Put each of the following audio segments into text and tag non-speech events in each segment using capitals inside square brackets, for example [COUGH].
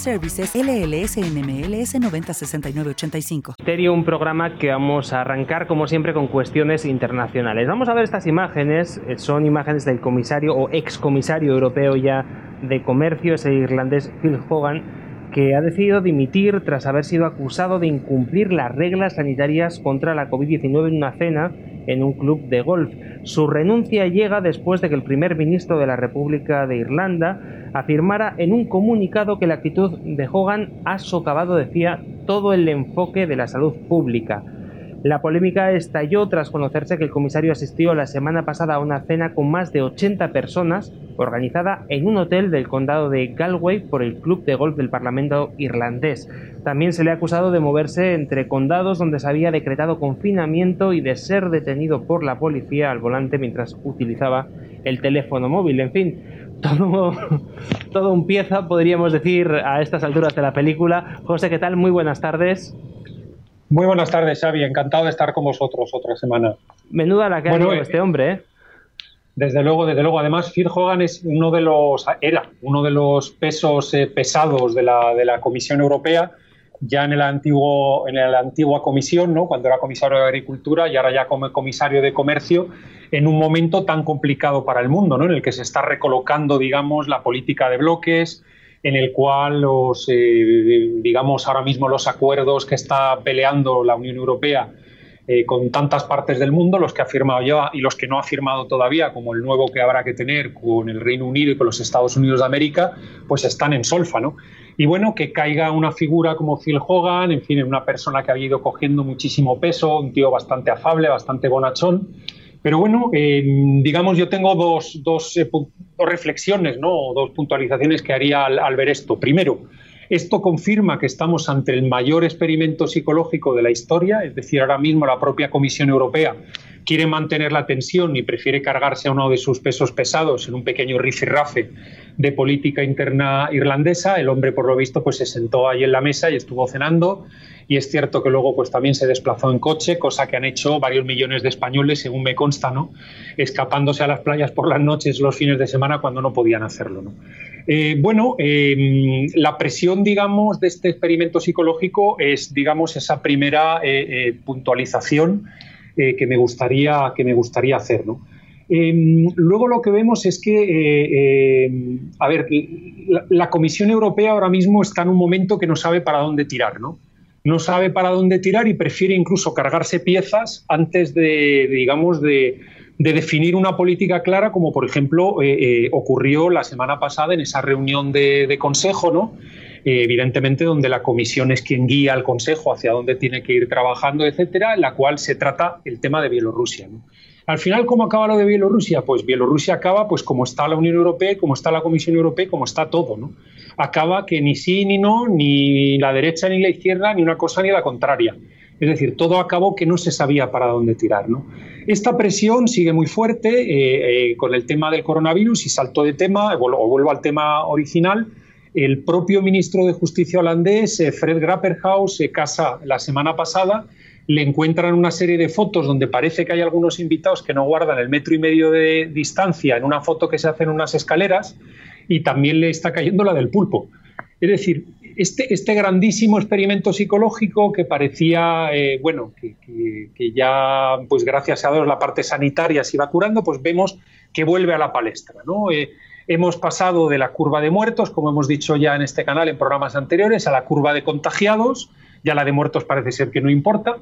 Services LLS NMLS 906985. Misterio, un programa que vamos a arrancar como siempre con cuestiones internacionales. Vamos a ver estas imágenes, eh, son imágenes del comisario o excomisario europeo ya de comercio, ese irlandés Phil Hogan, que ha decidido dimitir tras haber sido acusado de incumplir las reglas sanitarias contra la COVID-19 en una cena en un club de golf. Su renuncia llega después de que el primer ministro de la República de Irlanda afirmara en un comunicado que la actitud de Hogan ha socavado, decía, todo el enfoque de la salud pública. La polémica estalló tras conocerse que el comisario asistió la semana pasada a una cena con más de 80 personas organizada en un hotel del condado de Galway por el Club de Golf del Parlamento irlandés. También se le ha acusado de moverse entre condados donde se había decretado confinamiento y de ser detenido por la policía al volante mientras utilizaba el teléfono móvil. En fin, todo, [LAUGHS] todo un pieza, podríamos decir, a estas alturas de la película. José, ¿qué tal? Muy buenas tardes. Muy buenas tardes, Xavi. Encantado de estar con vosotros otra semana. Menuda la que ha bueno, este hombre, ¿eh? Desde luego, desde luego. Además, Phil Hogan es uno de los, era uno de los pesos eh, pesados de la, de la Comisión Europea, ya en el antiguo, en la antigua comisión, ¿no? cuando era comisario de Agricultura y ahora ya como comisario de Comercio, en un momento tan complicado para el mundo, ¿no? en el que se está recolocando, digamos, la política de bloques, en el cual los, eh, digamos, ahora mismo los acuerdos que está peleando la Unión Europea eh, con tantas partes del mundo, los que ha firmado ya y los que no ha firmado todavía, como el nuevo que habrá que tener con el Reino Unido y con los Estados Unidos de América, pues están en solfa, ¿no? Y bueno, que caiga una figura como Phil Hogan, en fin, una persona que ha ido cogiendo muchísimo peso, un tío bastante afable, bastante bonachón, pero bueno, eh, digamos, yo tengo dos, dos, eh, reflexiones, ¿no? dos puntualizaciones que haría al, al, ver esto. Primero, esto confirma que estamos ante el mayor experimento psicológico de la historia, es decir, ahora mismo la propia Comisión Europea quiere mantener la tensión y prefiere cargarse a uno de sus pesos pesados en un pequeño rifirrafe de política interna irlandesa. El hombre, por lo visto, pues se sentó ahí en la mesa y estuvo cenando y es cierto que luego pues también se desplazó en coche, cosa que han hecho varios millones de españoles, según me consta, ¿no? escapándose a las playas por las noches los fines de semana cuando no podían hacerlo. ¿no? Eh, bueno, eh, la presión, digamos, de este experimento psicológico es, digamos, esa primera eh, eh puntualización que, me gustaría, que me gustaría hacer. ¿no? luego lo que vemos es que, a ver, la, la Comisión Europea ahora mismo está en un momento que no sabe para dónde tirar, ¿no? No sabe para dónde tirar y prefiere incluso cargarse piezas antes de, digamos, de, definir una política clara, como por ejemplo eh, eh, ocurrió la semana pasada en esa reunión de, consejo, ¿no? Eh, evidentemente donde la comisión es quien guía al consejo hacia dónde tiene que ir trabajando, etcétera, en la cual se trata el tema de Bielorrusia. ¿no? Al final, ¿cómo acaba lo de Bielorrusia? Pues Bielorrusia acaba pues como está la Unión Europea, como está la Comisión Europea, como está todo, ¿no? Acaba que ni sí ni no, ni la derecha ni la izquierda, ni una cosa ni la contraria. Es decir, todo acabó que no se sabía para dónde tirar. ¿no? Esta presión sigue muy fuerte eh, eh, con el tema del coronavirus y saltó de tema, o vuelvo al tema original. El propio ministro de Justicia holandés, eh, Fred Grapperhaus, se casa la semana pasada le encuentran una serie de fotos donde parece que hay algunos invitados que no guardan el metro y medio de distancia en una foto que se hace en unas escaleras y también le está cayendo la del pulpo. Es decir, este, este grandísimo experimento psicológico que parecía, eh, bueno, que, ya, pues gracias a Dios, la parte sanitaria se iba curando, pues vemos que vuelve a la palestra. ¿no? Eh, hemos pasado de la curva de muertos, como hemos dicho ya en este canal en programas anteriores, a la curva de contagiados, ya la de muertos parece ser que no importa,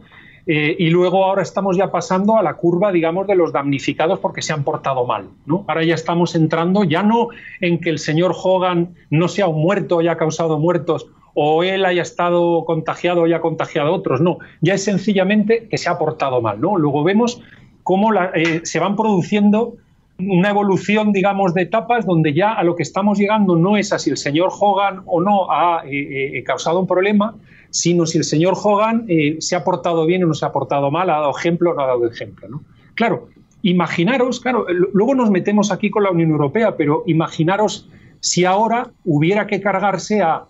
eh, y luego ahora estamos ya pasando a la curva, digamos, de los damnificados porque se han portado mal. ¿no? Ahora ya estamos entrando ya no en que el señor Hogan no sea un muerto, haya causado muertos, o él haya estado contagiado o haya contagiado a otros. No, ya es sencillamente que se ha portado mal. ¿no? Luego vemos cómo eh, se van produciendo una evolución, digamos, de etapas donde ya a lo que estamos llegando no es a si el señor Hogan o no ha eh, causado un problema, sino si el señor Hogan eh, se ha portado bien o no se ha portado mal, ha dado ejemplo o no ha dado ejemplo. ¿no? Claro, imaginaros, claro, luego nos metemos aquí con la Unión Europea, pero imaginaros si ahora hubiera que cargarse a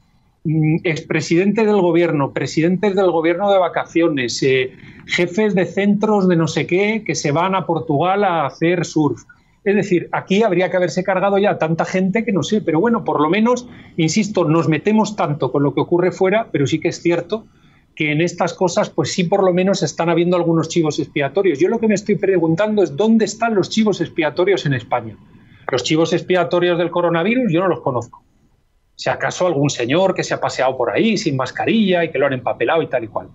mm, expresidentes del gobierno, presidentes del gobierno de vacaciones, eh, jefes de centros de no sé qué que se van a Portugal a hacer surf, es decir, aquí habría que haberse cargado ya tanta gente que no sé, pero bueno, por lo menos, insisto, nos metemos tanto con lo que ocurre fuera, pero sí que es cierto que en estas cosas, pues sí por lo menos están habiendo algunos chivos expiatorios. Yo lo que me estoy preguntando es dónde están los chivos expiatorios en España. Los chivos expiatorios del coronavirus yo no los conozco. Si acaso algún señor que se ha paseado por ahí sin mascarilla y que lo han empapelado y tal y cual.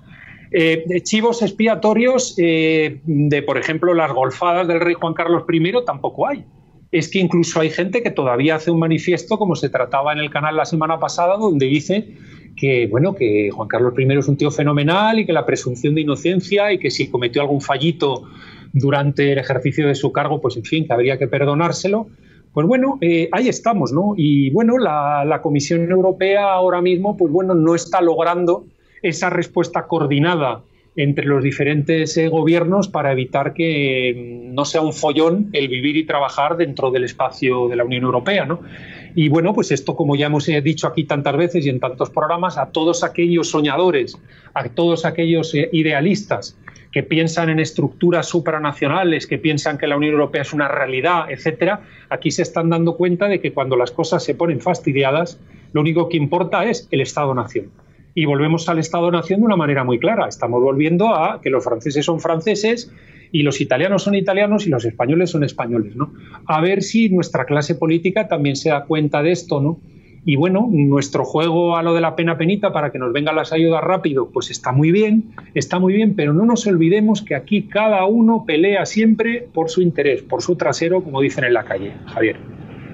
Eh, chivos expiatorios eh, de, por ejemplo, las golfadas del rey Juan Carlos I tampoco hay. Es que incluso hay gente que todavía hace un manifiesto, como se trataba en el canal la semana pasada, donde dice que, bueno, que Juan Carlos I es un tío fenomenal y que la presunción de inocencia y que si cometió algún fallito durante el ejercicio de su cargo, pues en fin, que habría que perdonárselo. Pues bueno, eh, ahí estamos, ¿no? Y bueno, la, la, Comisión Europea ahora mismo, pues bueno, no está logrando esa respuesta coordinada entre los diferentes eh, gobiernos para evitar que mm, no sea un follón el vivir y trabajar dentro del espacio de la Unión Europea. ¿no? Y bueno, pues esto, como ya hemos eh, dicho aquí tantas veces y en tantos programas, a todos aquellos soñadores, a todos aquellos eh, idealistas que piensan en estructuras supranacionales, que piensan que la Unión Europea es una realidad, etcétera, aquí se están dando cuenta de que cuando las cosas se ponen fastidiadas, lo único que importa es el Estado-nación y volvemos al Estado-nación de una manera muy clara. Estamos volviendo a que los franceses son franceses y los italianos son italianos y los españoles son españoles, ¿no? A ver si nuestra clase política también se da cuenta de esto, ¿no? Y bueno, nuestro juego a lo de la pena penita para que nos vengan las ayudas rápido, pues está muy bien, está muy bien, pero no nos olvidemos que aquí cada uno pelea siempre por su interés, por su trasero, como dicen en la calle, Javier.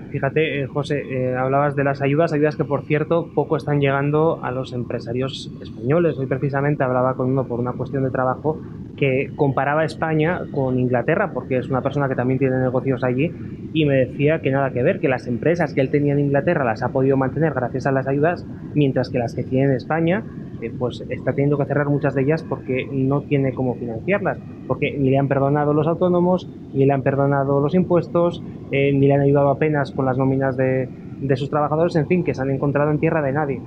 Fíjate, eh, José, eh, hablabas de las ayudas, ayudas que por cierto poco están llegando a los empresarios españoles. Hoy precisamente hablaba con uno por una cuestión de trabajo que comparaba España con Inglaterra, porque es una persona que también tiene negocios allí, y me decía que nada que ver, que las empresas que él tenía en Inglaterra las ha podido mantener gracias a las ayudas, mientras que las que tiene en España eh, pues está teniendo que cerrar muchas de ellas porque no tiene cómo financiarlas, porque ni le han perdonado los autónomos, ni le han perdonado los impuestos, eh, ni le han ayudado apenas con las nóminas de, sus trabajadores, en fin, que se han encontrado en tierra de nadie.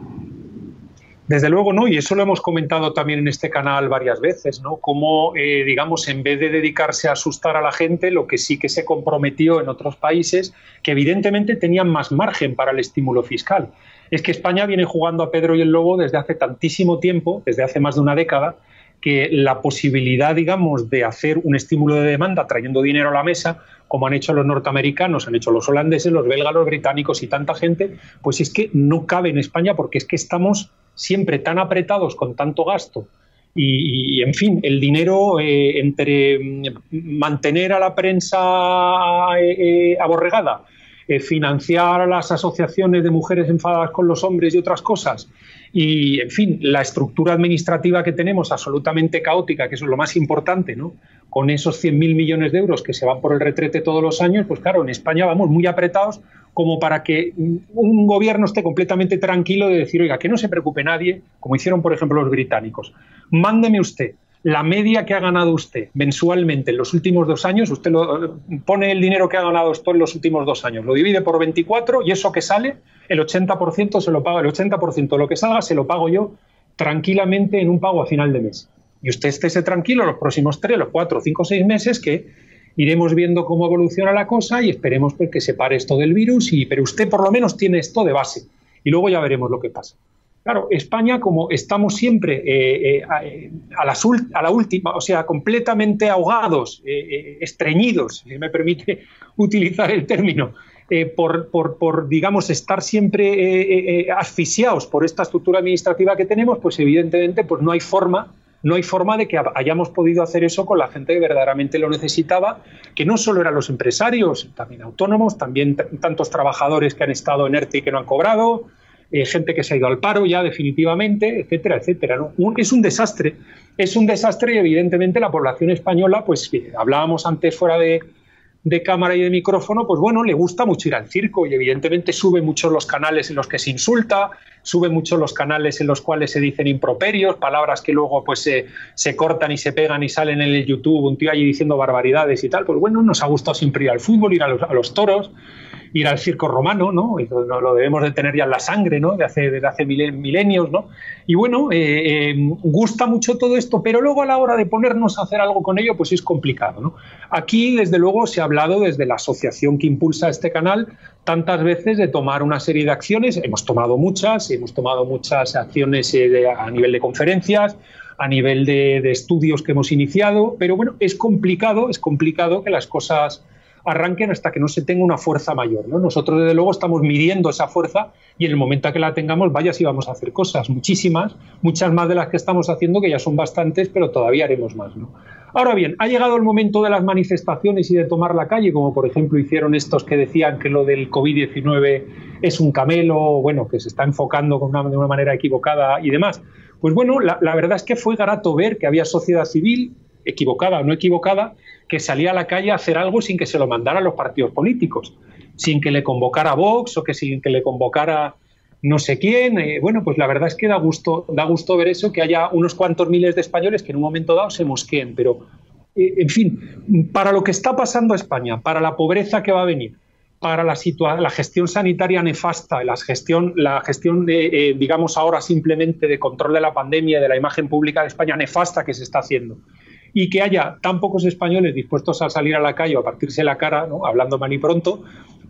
Desde luego no, y eso lo hemos comentado también en este canal varias veces, ¿no? Cómo, eh, digamos, en vez de dedicarse a asustar a la gente, lo que sí que se comprometió en otros países, que evidentemente tenían más margen para el estímulo fiscal es que España viene jugando a Pedro y el Lobo desde hace tantísimo tiempo, desde hace más de una década, que la posibilidad, digamos, de hacer un estímulo de demanda trayendo dinero a la mesa, como han hecho los norteamericanos, han hecho los holandeses, los belgas, los británicos y tanta gente, pues es que no cabe en España porque es que estamos siempre tan apretados con tanto gasto. Y, en fin, el dinero eh, entre mm, mantener a la prensa eh, eh, aborregada eh, financiar a las asociaciones de mujeres enfadadas con los hombres y otras cosas. Y, en fin, la estructura administrativa que tenemos, absolutamente caótica, que es lo más importante, ¿no? Con esos 100.000 millones de euros que se van por el retrete todos los años, pues claro, en España vamos muy apretados como para que un gobierno esté completamente tranquilo de decir, oiga, que no se preocupe nadie, como hicieron, por ejemplo, los británicos. Mándeme usted la media que ha ganado usted mensualmente en los últimos dos años, usted lo, pone el dinero que ha ganado usted en los últimos dos años, lo divide por 24 y eso que sale, el 80% se lo paga, el 80% de lo que salga se lo pago yo tranquilamente en un pago a final de mes. Y usted esté tranquilo los próximos tres, los cuatro, cinco, seis meses que iremos viendo cómo evoluciona la cosa y esperemos pues, que se pare esto del virus, y, pero usted por lo menos tiene esto de base. y luego ya veremos lo que pasa. Claro, España, como estamos siempre eh, eh, a, la última, o sea, completamente ahogados, eh, estreñidos, si me permite [LAUGHS] utilizar el término, por, por, digamos, estar siempre asfixiados por esta estructura administrativa que tenemos, pues evidentemente pues no hay forma no hay forma de que hayamos podido hacer eso con la gente que verdaderamente lo necesitaba, que no solo eran los empresarios, también autónomos, también tantos trabajadores que han estado en ERTE y que no han cobrado, eh, gente que se ha ido al paro ya definitivamente, etcétera, etcétera. es un desastre, es un desastre y evidentemente la población española, pues hablábamos antes fuera de, cámara y de micrófono, pues bueno, le gusta mucho ir al circo y evidentemente sube mucho los canales en los que se insulta, sube mucho los canales en los cuales se dicen improperios, palabras que luego pues se, cortan y se pegan y salen en el YouTube, un tío allí diciendo barbaridades y tal, pues bueno, nos ha gustado siempre ir al fútbol, ir a los toros, ir al circo romano, ¿no? Y lo, debemos de tener ya en la sangre, ¿no? De hace, de hace milenios, ¿no? Y bueno, eh, eh, gusta mucho todo esto, pero luego a la hora de ponernos a hacer algo con ello, pues es complicado, ¿no? Aquí, desde luego, se ha hablado desde la asociación que impulsa este canal tantas veces de tomar una serie de acciones, hemos tomado muchas, hemos tomado muchas acciones eh, a nivel de conferencias, a nivel de, estudios que hemos iniciado, pero bueno, es complicado, es complicado que las cosas arranquen hasta que no se tenga una fuerza mayor. ¿no? Nosotros, desde luego, estamos midiendo esa fuerza y en el momento que la tengamos, vaya si vamos a hacer cosas, muchísimas, muchas más de las que estamos haciendo, que ya son bastantes, pero todavía haremos más. ¿no? Ahora bien, ha llegado el momento de las manifestaciones y de tomar la calle, como por ejemplo hicieron estos que decían que lo del COVID-19 es un camelo, bueno, que se está enfocando de una manera equivocada y demás. Pues bueno, la, la verdad es que fue grato ver que había sociedad civil, equivocada o no equivocada, que salía a la calle a hacer algo sin que se lo mandaran los partidos políticos, sin que le convocara Vox o que sin que le convocara no sé quién. Eh, bueno, pues la verdad es que da gusto, da gusto ver eso, que haya unos cuantos miles de españoles que en un momento dado se mosqueen, pero eh, en fin, para lo que está pasando a España, para la pobreza que va a venir, para la, la gestión sanitaria nefasta, la gestión, la gestión de, eh, digamos ahora simplemente de control de la pandemia, de la imagen pública de España nefasta que se está haciendo, y que haya tan pocos españoles dispuestos a salir a la calle o a partirse la cara, hablando mal y pronto,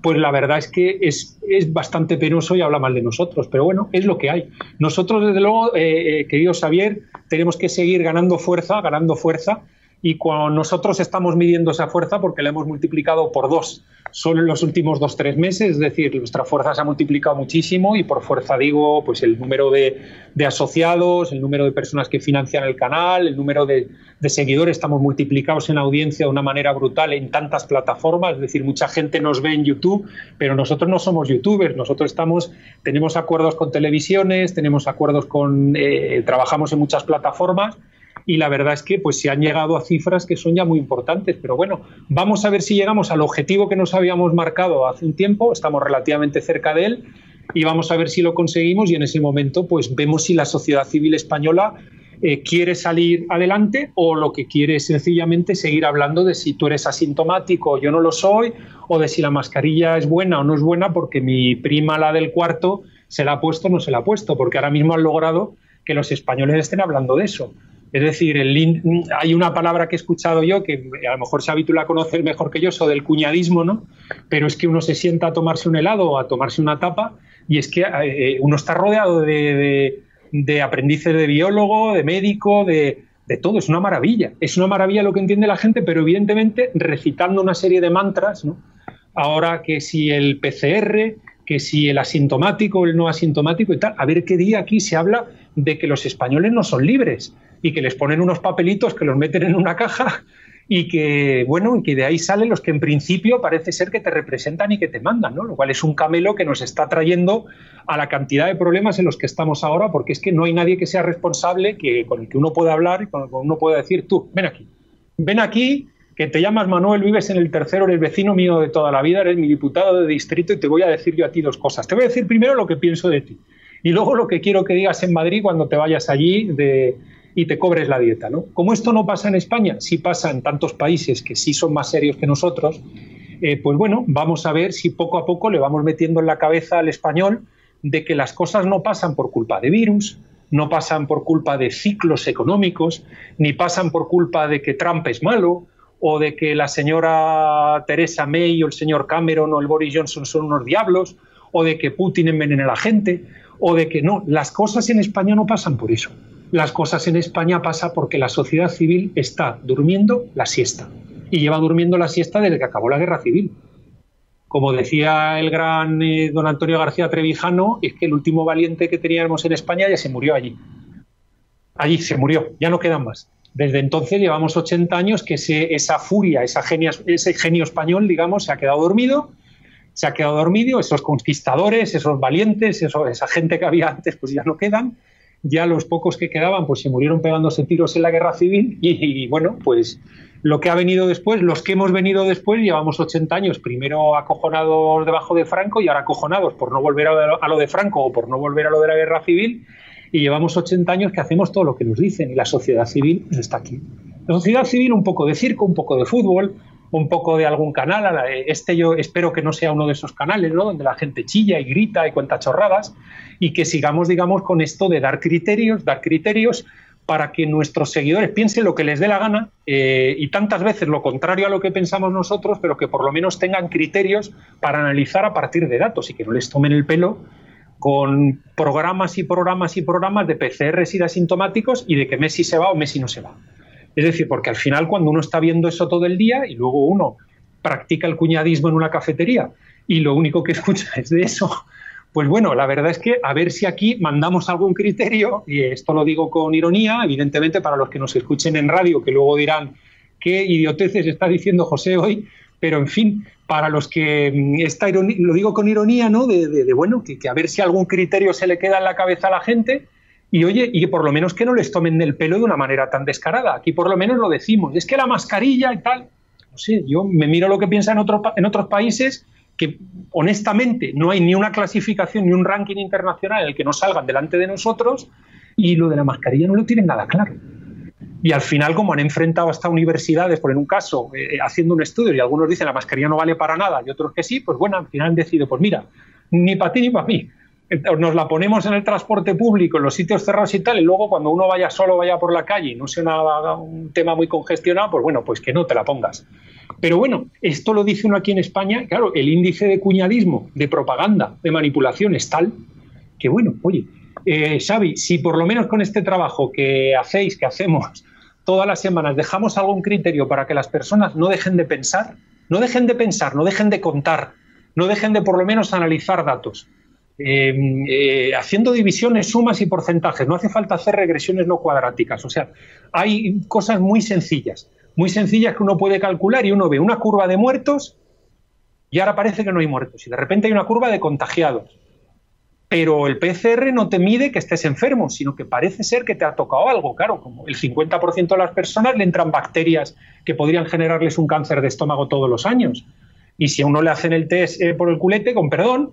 pues la verdad es que es, es, bastante penoso y habla mal de nosotros. Pero bueno, es lo que hay. Nosotros, desde luego, eh, eh, querido Xavier, tenemos que seguir ganando fuerza, ganando fuerza. Y cuando nosotros estamos midiendo esa fuerza, porque la hemos multiplicado por dos solo en los últimos dos tres meses, es decir, nuestra fuerza se ha multiplicado muchísimo y por fuerza digo, pues el número de, asociados, el número de personas que financian el canal, el número de, seguidores, estamos multiplicados en audiencia de una manera brutal en tantas plataformas, es decir, mucha gente nos ve en YouTube, pero nosotros no somos youtubers, nosotros estamos, tenemos acuerdos con televisiones, tenemos acuerdos con, eh, trabajamos en muchas plataformas y la verdad es que pues se han llegado a cifras que son ya muy importantes, pero bueno, vamos a ver si llegamos al objetivo que nos habíamos marcado hace un tiempo, estamos relativamente cerca de él y vamos a ver si lo conseguimos y en ese momento pues vemos si la sociedad civil española eh, quiere salir adelante o lo que quiere es sencillamente seguir hablando de si tú eres asintomático o yo no lo soy o de si la mascarilla es buena o no es buena porque mi prima la del cuarto se la ha puesto o no se la ha puesto, porque ahora mismo han logrado que los españoles estén hablando de eso. Es decir, el, hay una palabra que he escuchado yo que a lo mejor se habitúa a conocer mejor que yo, eso del cuñadismo, ¿no? Pero es que uno se sienta a tomarse un helado o a tomarse una tapa y es que eh, uno está rodeado de, aprendices de biólogo, de médico, de, de todo. Es una maravilla. Es una maravilla lo que entiende la gente, pero evidentemente recitando una serie de mantras, ¿no? Ahora que si el PCR, que si el asintomático, el no asintomático y tal, a ver qué día aquí se habla de que los españoles no son libres y que les ponen unos papelitos que los meten en una caja y que, bueno, y que de ahí salen los que en principio parece ser que te representan y que te mandan, ¿no? Lo cual es un camelo que nos está trayendo a la cantidad de problemas en los que estamos ahora, porque es que no hay nadie que sea responsable, que, con el que uno pueda hablar y con el que uno pueda decir, tú, ven aquí, ven aquí, que te llamas Manuel, vives en el tercero, eres vecino mío de toda la vida, eres mi diputado de distrito y te voy a decir yo a ti dos cosas. Te voy a decir primero lo que pienso de ti y luego lo que quiero que digas en Madrid cuando te vayas allí de, y te cobres la dieta. ¿no? Como esto no pasa en España, sí pasa en tantos países que sí son más serios que nosotros, eh, pues bueno, vamos a ver si poco a poco le vamos metiendo en la cabeza al español de que las cosas no pasan por culpa de virus, no pasan por culpa de ciclos económicos, ni pasan por culpa de que Trump es malo, o de que la señora Teresa May o el señor Cameron o el Boris Johnson son unos diablos, o de que Putin envenene a la gente, o de que no, las cosas en España no pasan por eso. Las cosas en España pasan porque la sociedad civil está durmiendo la siesta. Y lleva durmiendo la siesta desde que acabó la guerra civil. Como decía el gran eh, don Antonio García Trevijano, es que el último valiente que teníamos en España ya se murió allí. Allí se murió, ya no quedan más. Desde entonces llevamos 80 años que esa furia, esa ese genio español, digamos, se ha quedado dormido se ha quedado dormido, esos conquistadores, esos valientes, esa gente que había antes, pues ya no quedan. Ya los pocos que quedaban, pues se murieron pegándose tiros en la guerra civil. Y, bueno, pues lo que ha venido después, los que hemos venido después, llevamos 80 años, primero acojonados debajo de Franco y ahora acojonados por no volver a lo de Franco o por no volver a lo de la guerra civil. Y llevamos 80 años que hacemos todo lo que nos dicen y la sociedad civil está aquí. La sociedad civil, un poco de circo, un poco de fútbol, un poco de algún canal. Este yo espero que no sea uno de esos canales, ¿no? Donde la gente chilla y grita y cuenta chorradas y que sigamos, digamos, con esto de dar criterios, dar criterios para que nuestros seguidores piensen lo que les dé la gana eh, y tantas veces lo contrario a lo que pensamos nosotros, pero que por lo menos tengan criterios para analizar a partir de datos y que no les tomen el pelo con programas y programas y programas de PCRs y de asintomáticos y de que Messi se va o Messi no se va. Es decir, porque al final cuando uno está viendo eso todo el día y luego uno practica el cuñadismo en una cafetería y lo único que [LAUGHS] escucha es de eso, pues bueno, la verdad es que a ver si aquí mandamos algún criterio, y esto lo digo con ironía, evidentemente para los que nos escuchen en radio, que luego dirán qué idioteces está diciendo José hoy, pero en fin, para los que mm, esta ironía, lo digo con ironía, ¿no? De, bueno, que, que, a ver si algún criterio se le queda en la cabeza a la gente y oye, y por lo menos que no les tomen el pelo de una manera tan descarada. Aquí por lo menos lo decimos. Es que la mascarilla y tal. No sé, yo me miro lo que piensan en, en otros países que honestamente no hay ni una clasificación ni un ranking internacional en el que no salgan delante de nosotros y lo de la mascarilla no lo tienen nada claro. Y al final, como han enfrentado hasta universidades, por en un caso, eh, haciendo un estudio y algunos dicen la mascarilla no vale para nada y otros que sí, pues bueno, al final han decidido, pues mira, ni para ti ni para mí nos la ponemos en el transporte público, en los sitios cerrados y tal, y luego cuando uno vaya solo, vaya por la calle y no sea un tema muy congestionado, pues bueno, pues que no te la pongas. Pero bueno, esto lo dice uno aquí en España, claro, el índice de cuñadismo, de propaganda, de manipulación es tal que bueno, oye, eh, Xavi, si por lo menos con este trabajo que hacéis, que hacemos todas las semanas, dejamos algún criterio para que las personas no dejen de pensar, no dejen de pensar, no dejen de contar, no dejen de por lo menos analizar datos, Em, eh, haciendo divisiones, sumas y porcentajes. No hace falta hacer regresiones no cuadráticas. O sea, hay cosas muy sencillas, muy sencillas que uno puede calcular y uno ve una curva de muertos y ahora parece que no hay muertos. Y de repente hay una curva de contagiados. Pero el PCR no te mide que estés enfermo, sino que parece ser que te ha tocado algo. Claro, como el 50% de las personas le entran bacterias que podrían generarles un cáncer de estómago todos los años. Y si a uno le hacen el test eh, por el culete, con perdón,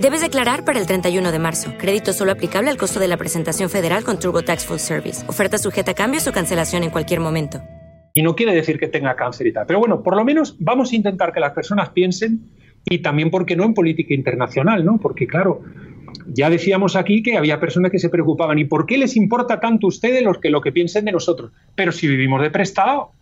Debes declarar para el 31 de marzo. Crédito solo aplicable al costo de la presentación federal con TurboTax Full Service. Oferta sujeta a cambios o cancelación en cualquier momento. Y no quiere decir que tenga cáncer. Pero bueno, por lo menos vamos a intentar que las personas piensen y también, ¿por qué no?, en política internacional, ¿no? Porque, claro, ya decíamos aquí que había personas que se preocupaban. ¿Y por qué les importa tanto a ustedes los que, lo que piensen de nosotros? Pero si vivimos de prestado,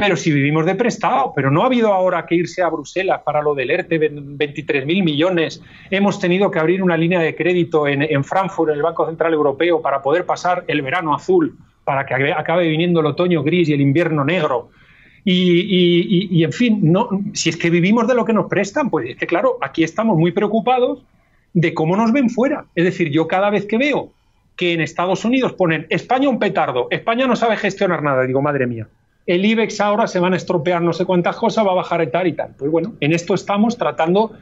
pero si vivimos de prestado, pero no ha habido ahora que irse a Bruselas para lo del ERTE, 23.000 millones. Hemos tenido que abrir una línea de crédito en, Frankfurt, en el Banco Central Europeo, para poder pasar el verano azul, para que acabe viniendo el otoño gris y el invierno negro. Y, en fin, no, si es que vivimos de lo que nos prestan, pues es que claro, aquí estamos muy preocupados de cómo nos ven fuera. Es decir, yo cada vez que veo que en Estados Unidos ponen España un petardo, España no sabe gestionar nada, digo, madre mía el IBEX ahora se van a estropear no sé cuántas cosas, va a bajar y tal y tal. Pues bueno, en esto estamos tratando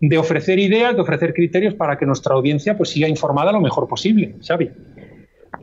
de ofrecer ideas, de ofrecer criterios para que nuestra audiencia pues siga informada lo mejor posible, Xavi.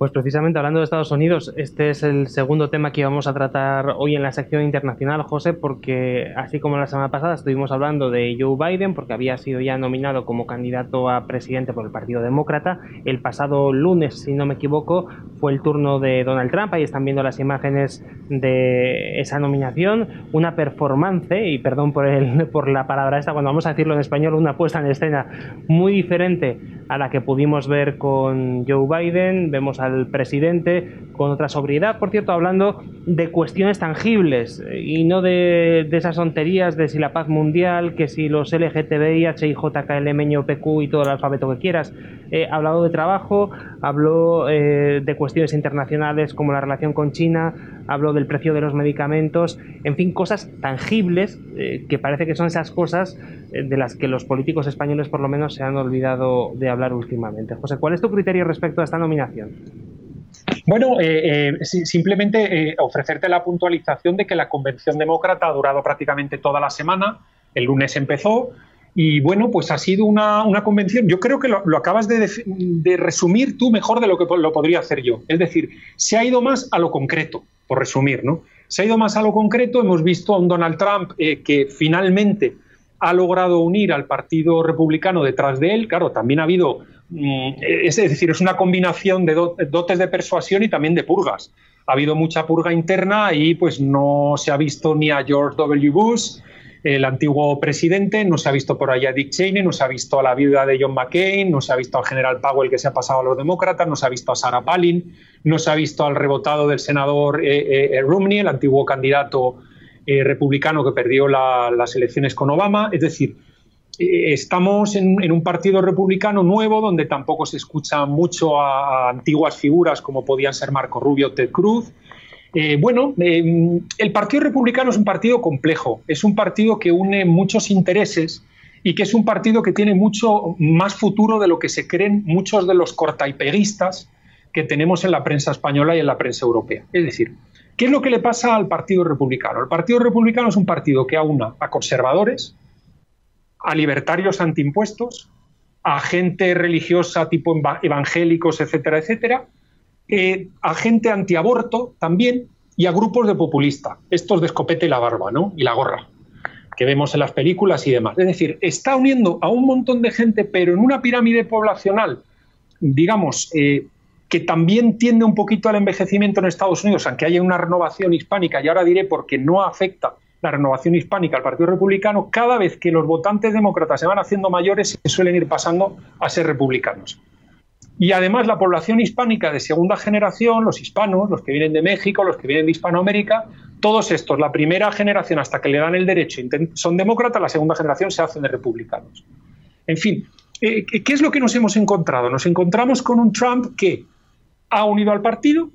Pues precisamente hablando de Estados Unidos, este es el segundo tema que vamos a tratar hoy en la sección internacional, José, porque así como la semana pasada estuvimos hablando de Joe Biden, porque había sido ya nominado como candidato a presidente por el Partido Demócrata, el pasado lunes, si no me equivoco, fue el turno de Donald Trump, ahí están viendo las imágenes de esa nominación, una performance, y perdón por, el, por la palabra esta, cuando vamos a decirlo en español, una puesta en escena muy diferente a la que pudimos ver con Joe Biden, vemos al presidente con otra sobriedad, por cierto, hablando de cuestiones tangibles eh, y no de, esas tonterías de si la paz mundial, que si los LGTBI, HIJKL, PQ y todo el alfabeto que quieras. Eh, ha hablado de trabajo, habló eh, de cuestiones internacionales como la relación con China, habló del precio de los medicamentos, en fin, cosas tangibles que parece que son esas cosas de las que los políticos españoles por lo menos se han olvidado de hablar últimamente. José, ¿cuál es tu criterio respecto a esta nominación? Bueno, eh, eh, simplemente eh, ofrecerte la puntualización de que la Convención Demócrata ha durado prácticamente toda la semana, el lunes empezó, y bueno, pues ha sido una, convención, yo creo que lo, acabas de, de, resumir tú mejor de lo que lo podría hacer yo. Es decir, se ha ido más a lo concreto, por resumir, ¿no? Se ha ido más a lo concreto, hemos visto a un Donald Trump que finalmente ha logrado unir al Partido Republicano detrás de él. Claro, también ha habido Mm, es decir, es una combinación de dotes de persuasión y también de purgas. Ha habido mucha purga interna y pues no se ha visto ni a George W. Bush, el antiguo presidente, no se ha visto por allá a Dick Cheney, no se ha visto a la viuda de John McCain, no se ha visto al general Powell que se ha pasado a los demócratas, no se ha visto a Sarah Palin, no se ha visto al rebotado del senador eh, eh, eh, Romney, el antiguo candidato republicano que perdió las elecciones con Obama. Es decir, eh, estamos en, un partido republicano nuevo donde tampoco se escucha mucho a, antiguas figuras como podían ser Marco Rubio o Ted Cruz. Eh, bueno, eh, el Partido Republicano es un partido complejo, es un partido que une muchos intereses y que es un partido que tiene mucho más futuro de lo que se creen muchos de los cortaipeguistas que tenemos en la prensa española y en la prensa europea. Es decir, ¿qué es lo que le pasa al Partido Republicano? El Partido Republicano es un partido que aúna a conservadores, a libertarios antiimpuestos, a gente religiosa tipo evangélicos, etcétera, etcétera, eh, a gente antiaborto también y a grupos de populista, estos de escopete y la barba, ¿no? Y la gorra, que vemos en las películas y demás. Es decir, está uniendo a un montón de gente, pero en una pirámide poblacional, digamos, eh, que también tiende un poquito al envejecimiento en Estados Unidos, aunque haya una renovación hispánica, y ahora diré porque no afecta la renovación hispánica al Partido Republicano, cada vez que los votantes demócratas se van haciendo mayores, se suelen ir pasando a ser republicanos. Y además la población hispánica de segunda generación, los hispanos, los que vienen de México, los que vienen de Hispanoamérica, todos estos, la primera generación hasta que le dan el derecho son demócratas, la segunda generación se hacen de republicanos. En fin, eh, ¿qué es lo que nos hemos encontrado? Nos encontramos con un Trump que ha unido al partido,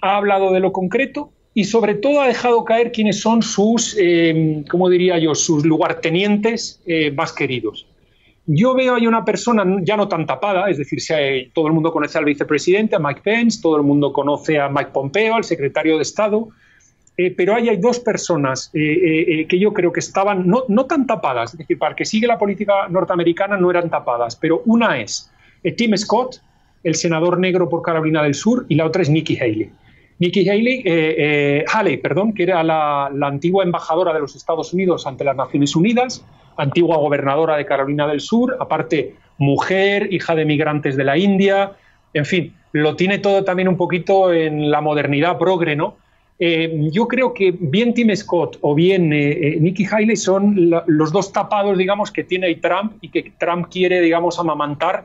ha hablado de lo concreto, y sobre todo ha dejado caer quiénes son sus, eh, ¿cómo diría yo?, sus lugartenientes eh, más queridos. Yo veo ahí una persona ya no tan tapada, es decir, todo el mundo conoce al vicepresidente, a Mike Pence, todo el mundo conoce a Mike Pompeo, al secretario de Estado, eh, pero ahí hay dos personas que yo creo que estaban no, no, tan tapadas, es decir, para que sigue la política norteamericana no eran tapadas, pero una es Tim Scott, el senador negro por Carolina del Sur, y la otra es Nikki Haley. Nikki Haley, eh, eh, Haley, perdón, que era la, antigua embajadora de los Estados Unidos ante las Naciones Unidas, antigua gobernadora de Carolina del Sur, aparte mujer, hija de migrantes de la India, en fin, lo tiene todo también un poquito en la modernidad progre, ¿no? Eh, yo creo que bien Tim Scott o bien Nikki Haley son los dos tapados, digamos, que tiene Trump y que Trump quiere, digamos, amamantar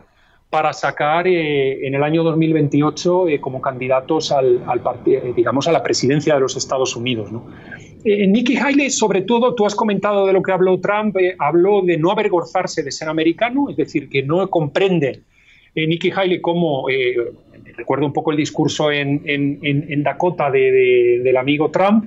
para sacar eh, en el año 2028 eh, como candidatos al, eh, digamos, a la presidencia de los Estados Unidos. ¿no? Nikki Haley, sobre todo, tú has comentado de lo que habló Trump, habló de no avergonzarse de ser americano, es decir, que no comprende Nikki Haley como, recuerdo un poco el discurso en, en, Dakota del amigo Trump,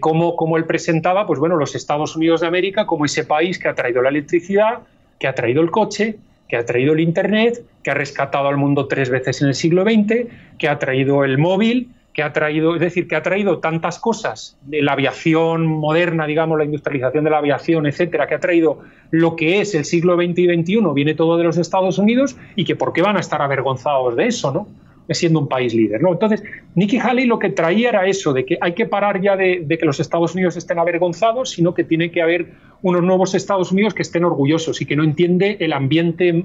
como, como él presentaba, pues bueno, los Estados Unidos de América como ese país que ha traído la electricidad, que ha traído el coche, que ha traído el Internet, que ha rescatado al mundo tres veces en el siglo XX, que ha traído el móvil, que ha traído, es decir, que ha traído tantas cosas de la aviación moderna, digamos, la industrialización de la aviación, etcétera, que ha traído lo que es el siglo XX y XXI, viene todo de los Estados Unidos y que por qué van a estar avergonzados de eso, ¿no? Siendo un país líder. ¿no? Entonces, Nikki Haley lo que traía era eso, de que hay que parar ya de, que los Estados Unidos estén avergonzados, sino que tiene que haber unos nuevos Estados Unidos que estén orgullosos y que no entiende el ambiente,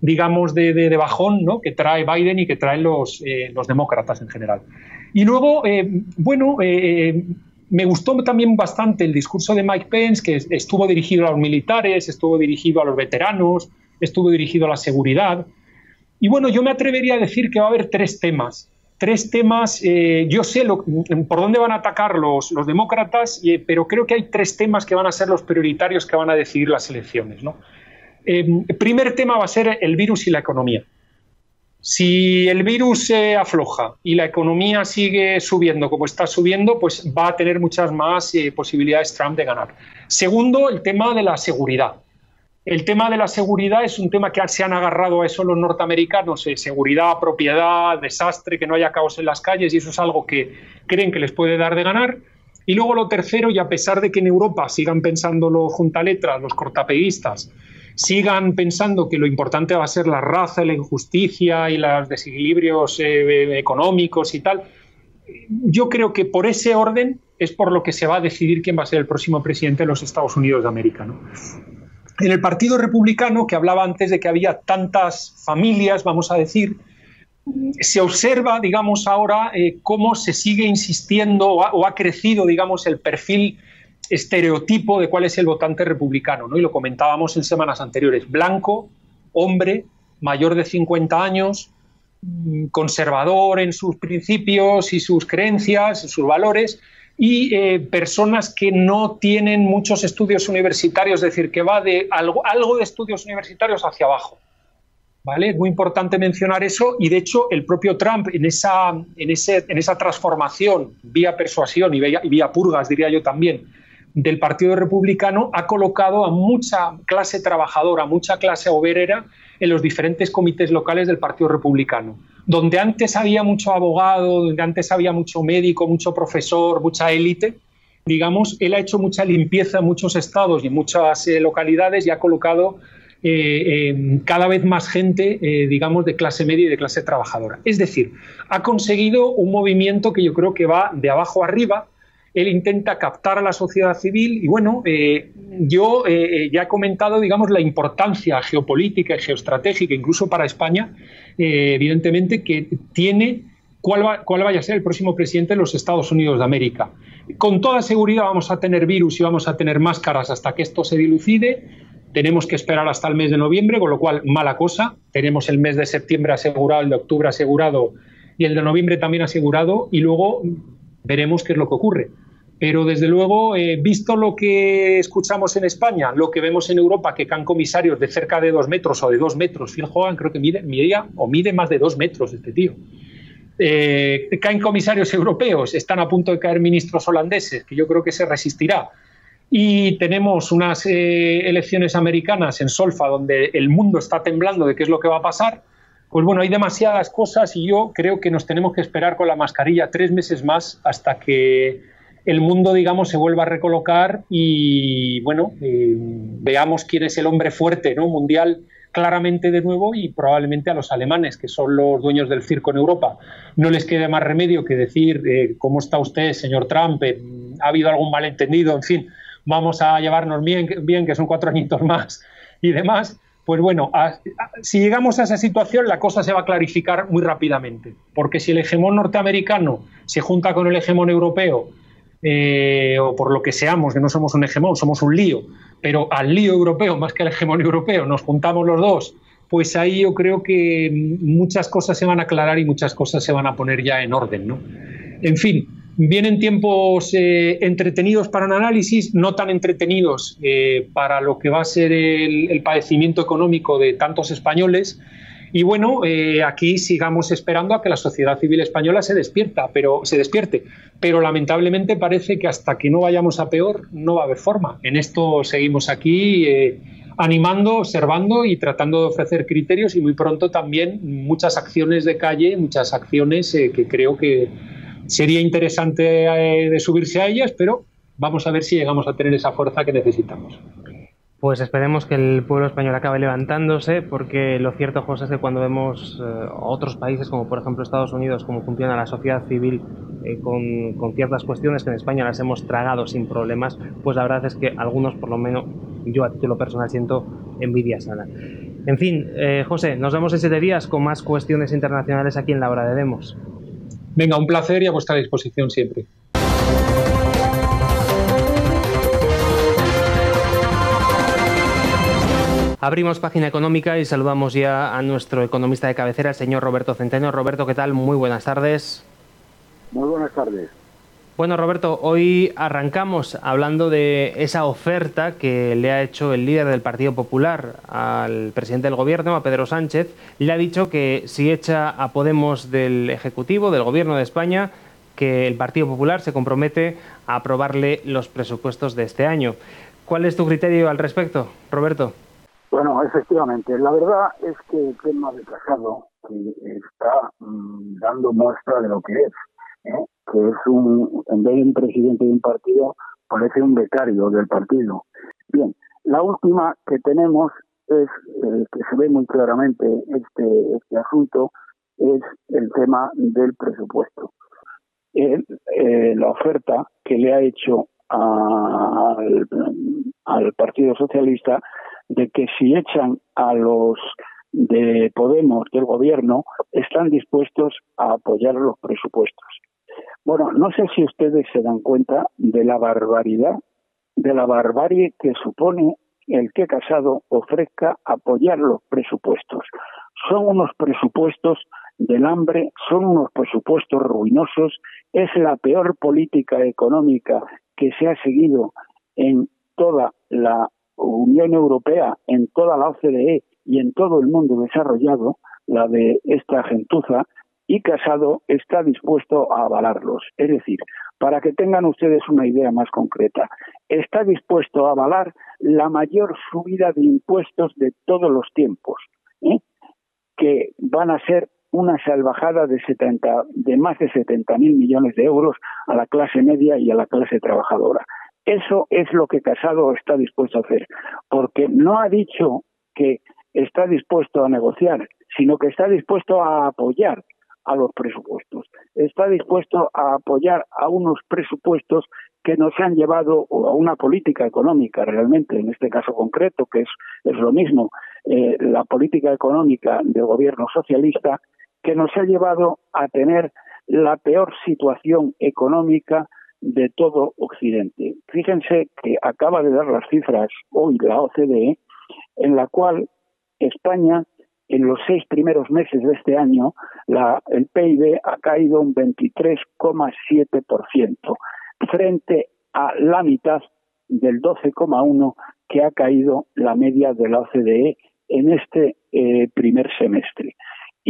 digamos, de, bajón ¿no? que trae Biden y que traen los, eh, los demócratas en general. Y luego, eh, bueno, eh, me gustó también bastante el discurso de Mike Pence, que estuvo dirigido a los militares, estuvo dirigido a los veteranos, estuvo dirigido a la seguridad. Y bueno, yo me atrevería a decir que va a haber tres temas. Tres temas, eh, yo sé por dónde van a atacar los, los demócratas, pero creo que hay tres temas que van a ser los prioritarios que van a decidir las elecciones. ¿no? el primer tema va a ser el virus y la economía. Si el virus se afloja y la economía sigue subiendo como está subiendo, pues va a tener muchas más eh, posibilidades Trump de ganar. Segundo, el tema de la seguridad. El tema de la seguridad es un tema que se han agarrado a eso los norteamericanos, eh, seguridad, propiedad, desastre, que no haya caos en las calles, y eso es algo que creen que les puede dar de ganar. Y luego lo tercero, y a pesar de que en Europa sigan pensando los juntaletras, los cortapeguistas, sigan pensando que lo importante va a ser la raza, la injusticia y los desequilibrios eh, económicos y tal, yo creo que por ese orden es por lo que se va a decidir quién va a ser el próximo presidente de los Estados Unidos de América. En el Partido Republicano, que hablaba antes de que había tantas familias, vamos a decir, se observa, digamos, ahora eh, cómo se sigue insistiendo o ha, o ha, crecido, digamos, el perfil estereotipo de cuál es el votante republicano, ¿no? Y lo comentábamos en semanas anteriores. Blanco, hombre, mayor de 50 años, mm, conservador en sus principios y sus creencias, sus valores, y eh, personas que no tienen muchos estudios universitarios, es decir, que va de algo, algo de estudios universitarios hacia abajo. ¿Vale? Es muy importante mencionar eso y de hecho el propio Trump en esa, en ese, en esa transformación vía persuasión y vía, purgas, diría yo también, del Partido Republicano ha colocado a mucha clase trabajadora, mucha clase obrera en los diferentes comités locales del Partido Republicano. Donde antes había mucho abogado, donde antes había mucho médico, mucho profesor, mucha élite, digamos, él ha hecho mucha limpieza en muchos estados y en muchas eh, localidades y ha colocado eh, cada vez más gente, eh, digamos, de clase media y de clase trabajadora. Es decir, ha conseguido un movimiento que yo creo que va de abajo arriba, él intenta captar a la sociedad civil y bueno, eh, yo eh, eh, ya he comentado, digamos, la importancia geopolítica y geoestratégica, incluso para España, evidentemente, que tiene cuál, cuál vaya a ser el próximo presidente de los Estados Unidos de América. Con toda seguridad vamos a tener virus y vamos a tener máscaras hasta que esto se dilucide. Tenemos que esperar hasta el mes de noviembre, con lo cual, mala cosa. Tenemos el mes de septiembre asegurado, el de octubre asegurado y el de noviembre también asegurado. Y luego veremos qué es lo que ocurre. Pero desde luego, eh, visto lo que escuchamos en España, lo que vemos en Europa, que caen comisarios de cerca de dos metros o de dos metros, Phil Hogan creo que mide, o mide más de dos metros este tío. Eh, caen comisarios europeos, están a punto de caer ministros holandeses, que yo creo que se resistirá. Y tenemos unas eh, elecciones americanas en Solfa donde el mundo está temblando de qué es lo que va a pasar pues bueno, hay demasiadas cosas y yo creo que nos tenemos que esperar con la mascarilla tres meses más hasta que el mundo, digamos, se vuelva a recolocar y, bueno, eh, veamos quién es el hombre fuerte ¿no? mundial claramente de nuevo y probablemente a los alemanes, que son los dueños del circo en Europa, no les quede más remedio que decir, eh, ¿cómo está usted, señor Trump? Eh, ¿Ha habido algún malentendido? En fin, vamos a llevarnos bien, bien que son cuatro añitos más [LAUGHS] y demás pues bueno, si llegamos a esa situación, la cosa se va a clarificar muy rápidamente, porque si el hegemón norteamericano se junta con el hegemón europeo, eh, o por lo que seamos, que no somos un hegemón, somos un lío, pero al lío europeo más que al hegemón europeo, nos juntamos los dos, pues ahí yo creo que muchas cosas se van a aclarar y muchas cosas se van a poner ya en orden, ¿no? En fin, Vienen tiempos eh, entretenidos para un análisis, no tan entretenidos eh, para lo que va a ser el, padecimiento económico de tantos españoles. Y bueno, eh, aquí sigamos esperando a que la sociedad civil española se despierta, pero se despierte. Pero lamentablemente parece que hasta que no vayamos a peor no va a haber forma. En esto seguimos aquí animando, observando y tratando de ofrecer criterios y muy pronto también muchas acciones de calle, muchas acciones que creo que sería interesante eh, de subirse a ellas, pero vamos a ver si llegamos a tener esa fuerza que necesitamos. Pues esperemos que el pueblo español acabe levantándose, porque lo cierto, José, es que cuando vemos eh, otros países, como por ejemplo Estados Unidos, cómo funciona la sociedad civil eh, con, ciertas cuestiones que en España las hemos tragado sin problemas, pues la verdad es que algunos, por lo menos yo a título personal, siento envidia sana. En fin, eh, José, nos vemos en siete días con más cuestiones internacionales aquí en la hora de Demos. Venga, un placer y a vuestra disposición siempre. Abrimos página económica y saludamos ya a nuestro economista de cabecera, el señor Roberto Centeno. Roberto, ¿qué tal? Muy buenas tardes. Muy buenas tardes. Bueno, Roberto, hoy arrancamos hablando de esa oferta que le ha hecho el líder del Partido Popular al presidente del Gobierno, a Pedro Sánchez. Le ha dicho que si echa a Podemos del Ejecutivo, del Gobierno de España, que el Partido Popular se compromete a aprobarle los presupuestos de este año. ¿Cuál es tu criterio al respecto, Roberto? Bueno, efectivamente, la verdad es que el tema de Casado que está mm, dando muestra de lo que es, ¿eh? que es un, en vez de un presidente de un partido, parece un becario del partido. Bien, la última que tenemos es, eh, que se ve muy claramente este, este asunto, es el tema del presupuesto. Eh, la oferta que le ha hecho al, al Partido Socialista de que si echan a los de Podemos del gobierno, están dispuestos a apoyar los presupuestos. Bueno, no sé si ustedes se dan cuenta de la barbaridad, de la barbarie que supone el que Casado ofrezca apoyar los presupuestos. Son unos presupuestos del hambre, son unos presupuestos ruinosos, es la peor política económica que se ha seguido en toda la Unión Europea, en toda la OCDE y en todo el mundo desarrollado, la de esta gentuza, y Casado está dispuesto a avalarlos. Es decir, para que tengan ustedes una idea más concreta, está dispuesto a avalar la mayor subida de impuestos de todos los tiempos, ¿eh? que van a ser una salvajada de, 70, de más de 70 mil millones de euros a la clase media y a la clase trabajadora. Eso es lo que Casado está dispuesto a hacer, porque no ha dicho que está dispuesto a negociar, sino que está dispuesto a apoyar a los presupuestos. Está dispuesto a apoyar a unos presupuestos que nos han llevado a una política económica realmente, en este caso concreto, que es, es lo mismo, eh, la política económica del gobierno socialista, que nos ha llevado a tener la peor situación económica de todo Occidente. Fíjense que acaba de dar las cifras hoy la OCDE, en la cual España, en los seis primeros meses de este año, la, el PIB ha caído un 23,7%, frente a la mitad del 12,1% que ha caído la media de la OCDE en este eh, primer semestre.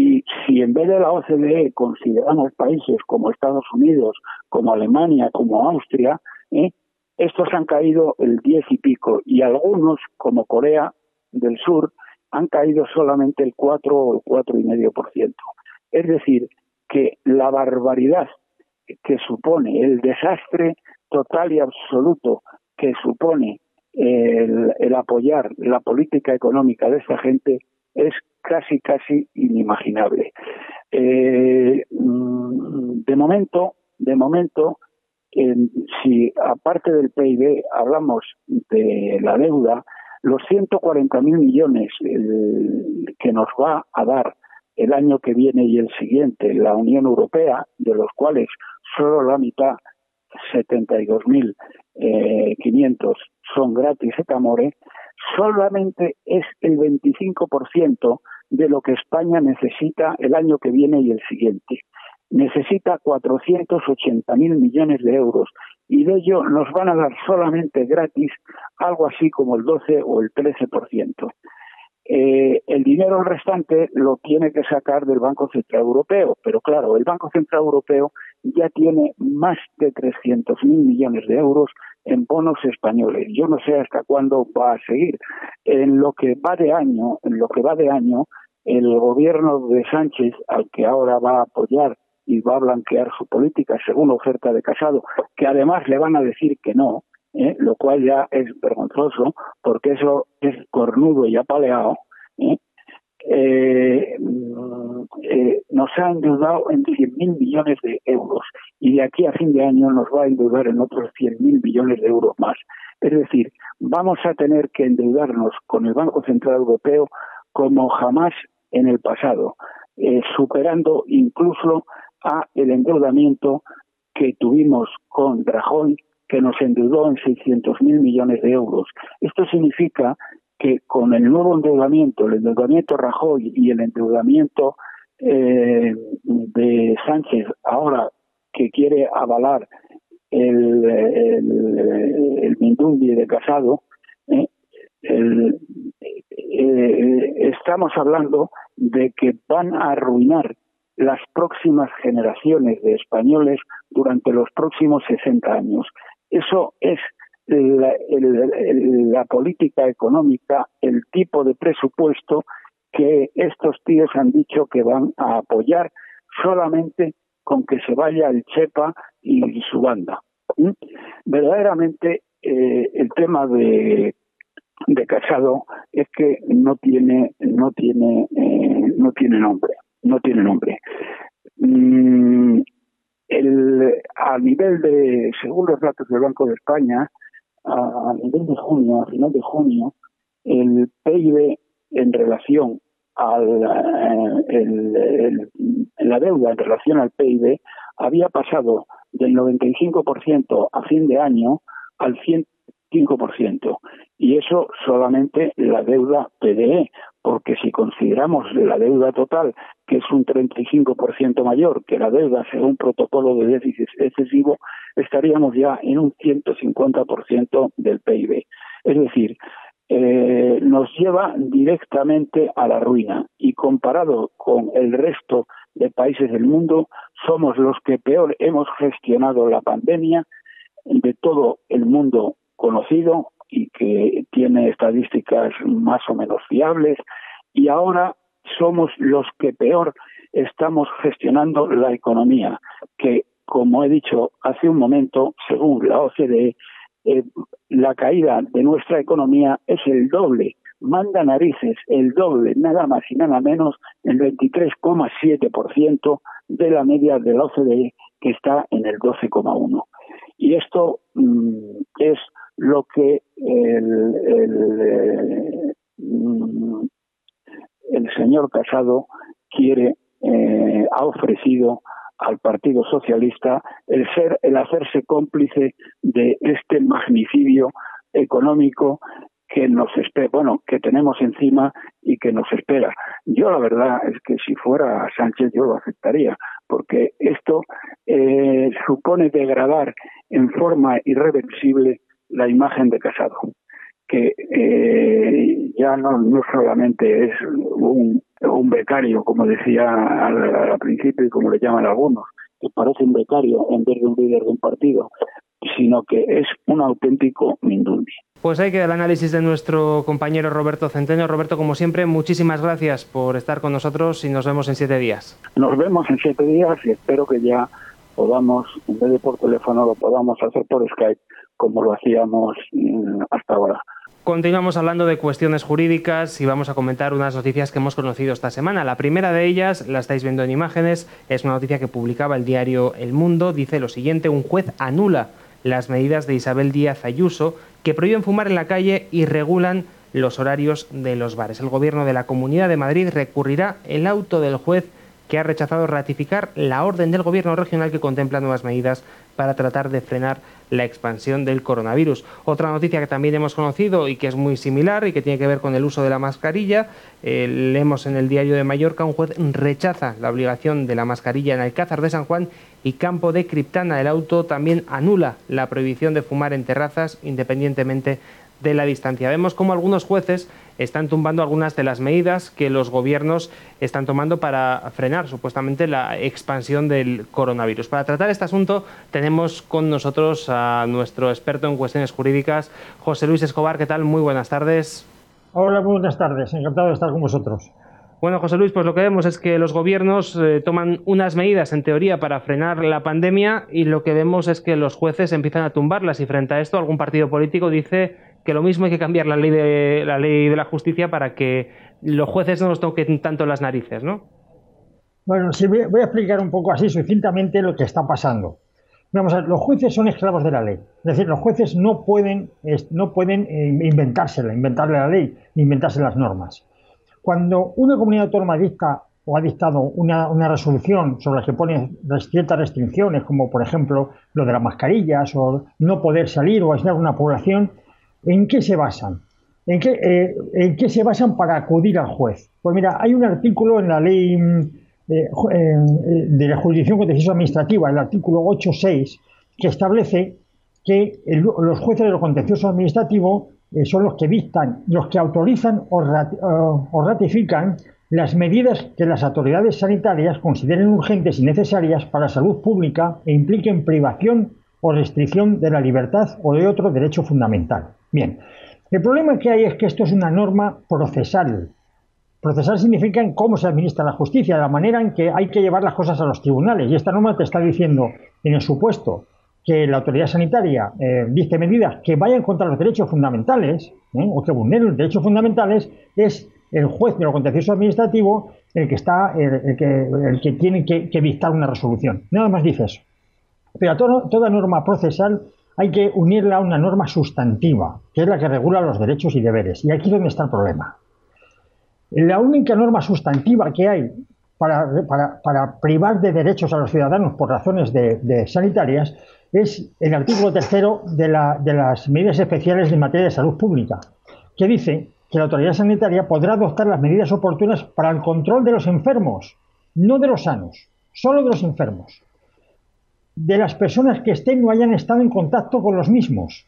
Y si en vez de la OCDE consideramos países como Estados Unidos, como Alemania, como Austria, ¿eh? estos han caído el 10 y pico y algunos, como Corea del Sur, han caído solamente el 4 o el 4,5%. Es decir, que la barbaridad que supone el desastre total y absoluto que supone el, el apoyar la política económica de esta gente es casi, casi inimaginable. Eh, mm, de momento, de momento, si aparte del PIB hablamos de la deuda, los 140.000 millones que nos va a dar el año que viene y el siguiente la Unión Europea, de los cuales solo la mitad, 72.500, eh, son gratis et amore, solamente es el 25% de lo que España necesita el año que viene y el siguiente. Necesita 480 mil millones de euros y de ello nos van a dar solamente gratis algo así como el 12 o el 13%. Eh, el dinero restante lo tiene que sacar del Banco Central Europeo, pero claro, el Banco Central Europeo ya tiene más de 300 mil millones de euros en bonos españoles. Yo no sé hasta cuándo va a seguir. En lo que va de año, en lo que va de año, el gobierno de Sánchez, al que ahora va a apoyar y va a blanquear su política según oferta de Casado, que además le van a decir que no, ¿eh? lo cual ya es vergonzoso, porque eso es cornudo y apaleado. ¿eh? Eh, nos ha endeudado en 100.000 millones de euros y de aquí a fin de año nos va a endeudar en otros 100.000 millones de euros más. Es decir, vamos a tener que endeudarnos con el Banco Central Europeo como jamás en el pasado, superando incluso a el endeudamiento que tuvimos con Rajoy, que nos endeudó en 600.000 millones de euros. Esto significa que con el nuevo endeudamiento, el endeudamiento Rajoy y el endeudamiento eh, de Sánchez, ahora que quiere avalar el, el, de Casado, eh, eh, estamos hablando de que van a arruinar las próximas generaciones de españoles durante los próximos 60 años. Eso es la, política económica, el tipo de presupuesto que estos tíos han dicho que van a apoyar solamente con que se vaya el Chepa y su banda. ¿Mm? Verdaderamente eh, el tema de, de Casado es que no tiene no tiene eh, no tiene nombre no tiene nombre. Mm, el, a nivel de, según los datos del Banco de España, a, nivel de junio, a final de junio, el PIB en relación al eh, la deuda en relación al PIB había pasado del 95% a fin de año al 105%. Y eso solamente la deuda PDE, porque si consideramos la deuda total, que es un 35% mayor que la deuda según protocolo de déficit excesivo, estaríamos ya en un 150% del PIB. Es decir, eh, nos lleva directamente a la ruina y comparado con el resto de países del mundo, somos los que peor hemos gestionado la pandemia de todo el mundo conocido y que tiene estadísticas más o menos fiables y ahora somos los que peor estamos gestionando la economía, que como he dicho hace un momento, según la OCDE, eh, la caída de nuestra economía es el doble, manda narices, el doble, nada más y nada menos, el 23,7% de la media de la OCDE, que está en el 12,1%. Y esto mm, es lo que el, el, mm, señor Casado quiere, eh, ha ofrecido al Partido Socialista el ser, el hacerse cómplice de este magnicidio económico que nos espera, bueno, que tenemos encima y que nos espera. Yo la verdad es que si fuera Sánchez yo lo aceptaría, porque esto eh, supone degradar en forma irreversible la imagen de Casado, que eh, ya no, no solamente es un, un becario, como decía al, principio y como le llaman algunos, que parece un becario en vez de un líder de un partido, sino que es un auténtico Mindundi. Pues ahí queda el análisis de nuestro compañero Roberto Centeno. Roberto, como siempre, muchísimas gracias por estar con nosotros y nos vemos en siete días. Nos vemos en siete días y espero que ya podamos, en vez de por teléfono, lo podamos hacer por Skype como lo hacíamos mm, hasta ahora. Continuamos hablando de cuestiones jurídicas y vamos a comentar unas noticias que hemos conocido esta semana. La primera de ellas, la estáis viendo en imágenes, es una noticia que publicaba el diario El Mundo. Dice lo siguiente, un juez anula las medidas de Isabel Díaz Ayuso que prohíben fumar en la calle y regulan los horarios de los bares. El gobierno de la Comunidad de Madrid recurrirá el auto del juez que ha rechazado ratificar la orden del gobierno regional que contempla nuevas medidas para tratar de frenar la expansión del coronavirus. Otra noticia que también hemos conocido y que es muy similar y que tiene que ver con el uso de la mascarilla, eh, leemos en el diario de Mallorca, un juez rechaza la obligación de la mascarilla en Alcázar de San Juan y Campo de Criptana. El auto también anula la prohibición de fumar en terrazas independientemente de la distancia. Vemos cómo algunos jueces están tumbando algunas de las medidas que los gobiernos están tomando para frenar supuestamente la expansión del coronavirus. Para tratar este asunto tenemos con nosotros a nuestro experto en cuestiones jurídicas, José Luis Escobar. ¿Qué tal? Muy buenas tardes. Hola, muy buenas tardes. Encantado de estar con vosotros. Bueno, José Luis, pues lo que vemos es que los gobiernos eh, toman unas medidas en teoría para frenar la pandemia y lo que vemos es que los jueces empiezan a tumbarlas y frente a esto algún partido político dice que lo mismo hay que cambiar la ley de la ley de la justicia para que los jueces no nos toquen tanto las narices, ¿no? Bueno, sí, voy a explicar un poco así sucintamente lo que está pasando. Vamos a ver, los jueces son esclavos de la ley. Es decir, los jueces no pueden, no pueden eh, inventársela, inventarle la ley, inventarse las normas. Cuando una comunidad autónoma dicta o ha dictado una, resolución sobre la que pone ciertas restricciones, como por ejemplo lo de las mascarillas o no poder salir o aislar una población, ¿en qué se basan? ¿En qué, eh, ¿En qué se basan para acudir al juez? Pues mira, hay un artículo en la ley mm, eh, de la jurisdicción contencioso administrativa, el artículo 8.6, que establece que los jueces de lo contencioso administrativo eh, son los que dictan, los que autorizan o, ratifican las medidas que las autoridades sanitarias consideren urgentes y necesarias para la salud pública e impliquen privación o restricción de la libertad o de otro derecho fundamental. Bien, el problema que hay es que esto es una norma procesal, Procesar significa en cómo se administra la justicia, de la manera en que hay que llevar las cosas a los tribunales. Y esta norma te está diciendo, en el supuesto que la autoridad sanitaria eh, medidas que vayan contra los derechos fundamentales ¿eh? o que vulneren los derechos fundamentales, es el juez de lo contencioso administrativo el que está, el, que, tiene que, dictar una resolución. Nada más dice eso. Pero a toda norma procesal hay que unirla a una norma sustantiva, que es la que regula los derechos y deberes. Y aquí es donde está el problema. La única norma sustantiva que hay para, privar de derechos a los ciudadanos por razones de, sanitarias es el artículo tercero de, las medidas especiales en materia de salud pública, que dice que la autoridad sanitaria podrá adoptar las medidas oportunas para el control de los enfermos, no de los sanos, solo de los enfermos, de las personas que estén o hayan estado en contacto con los mismos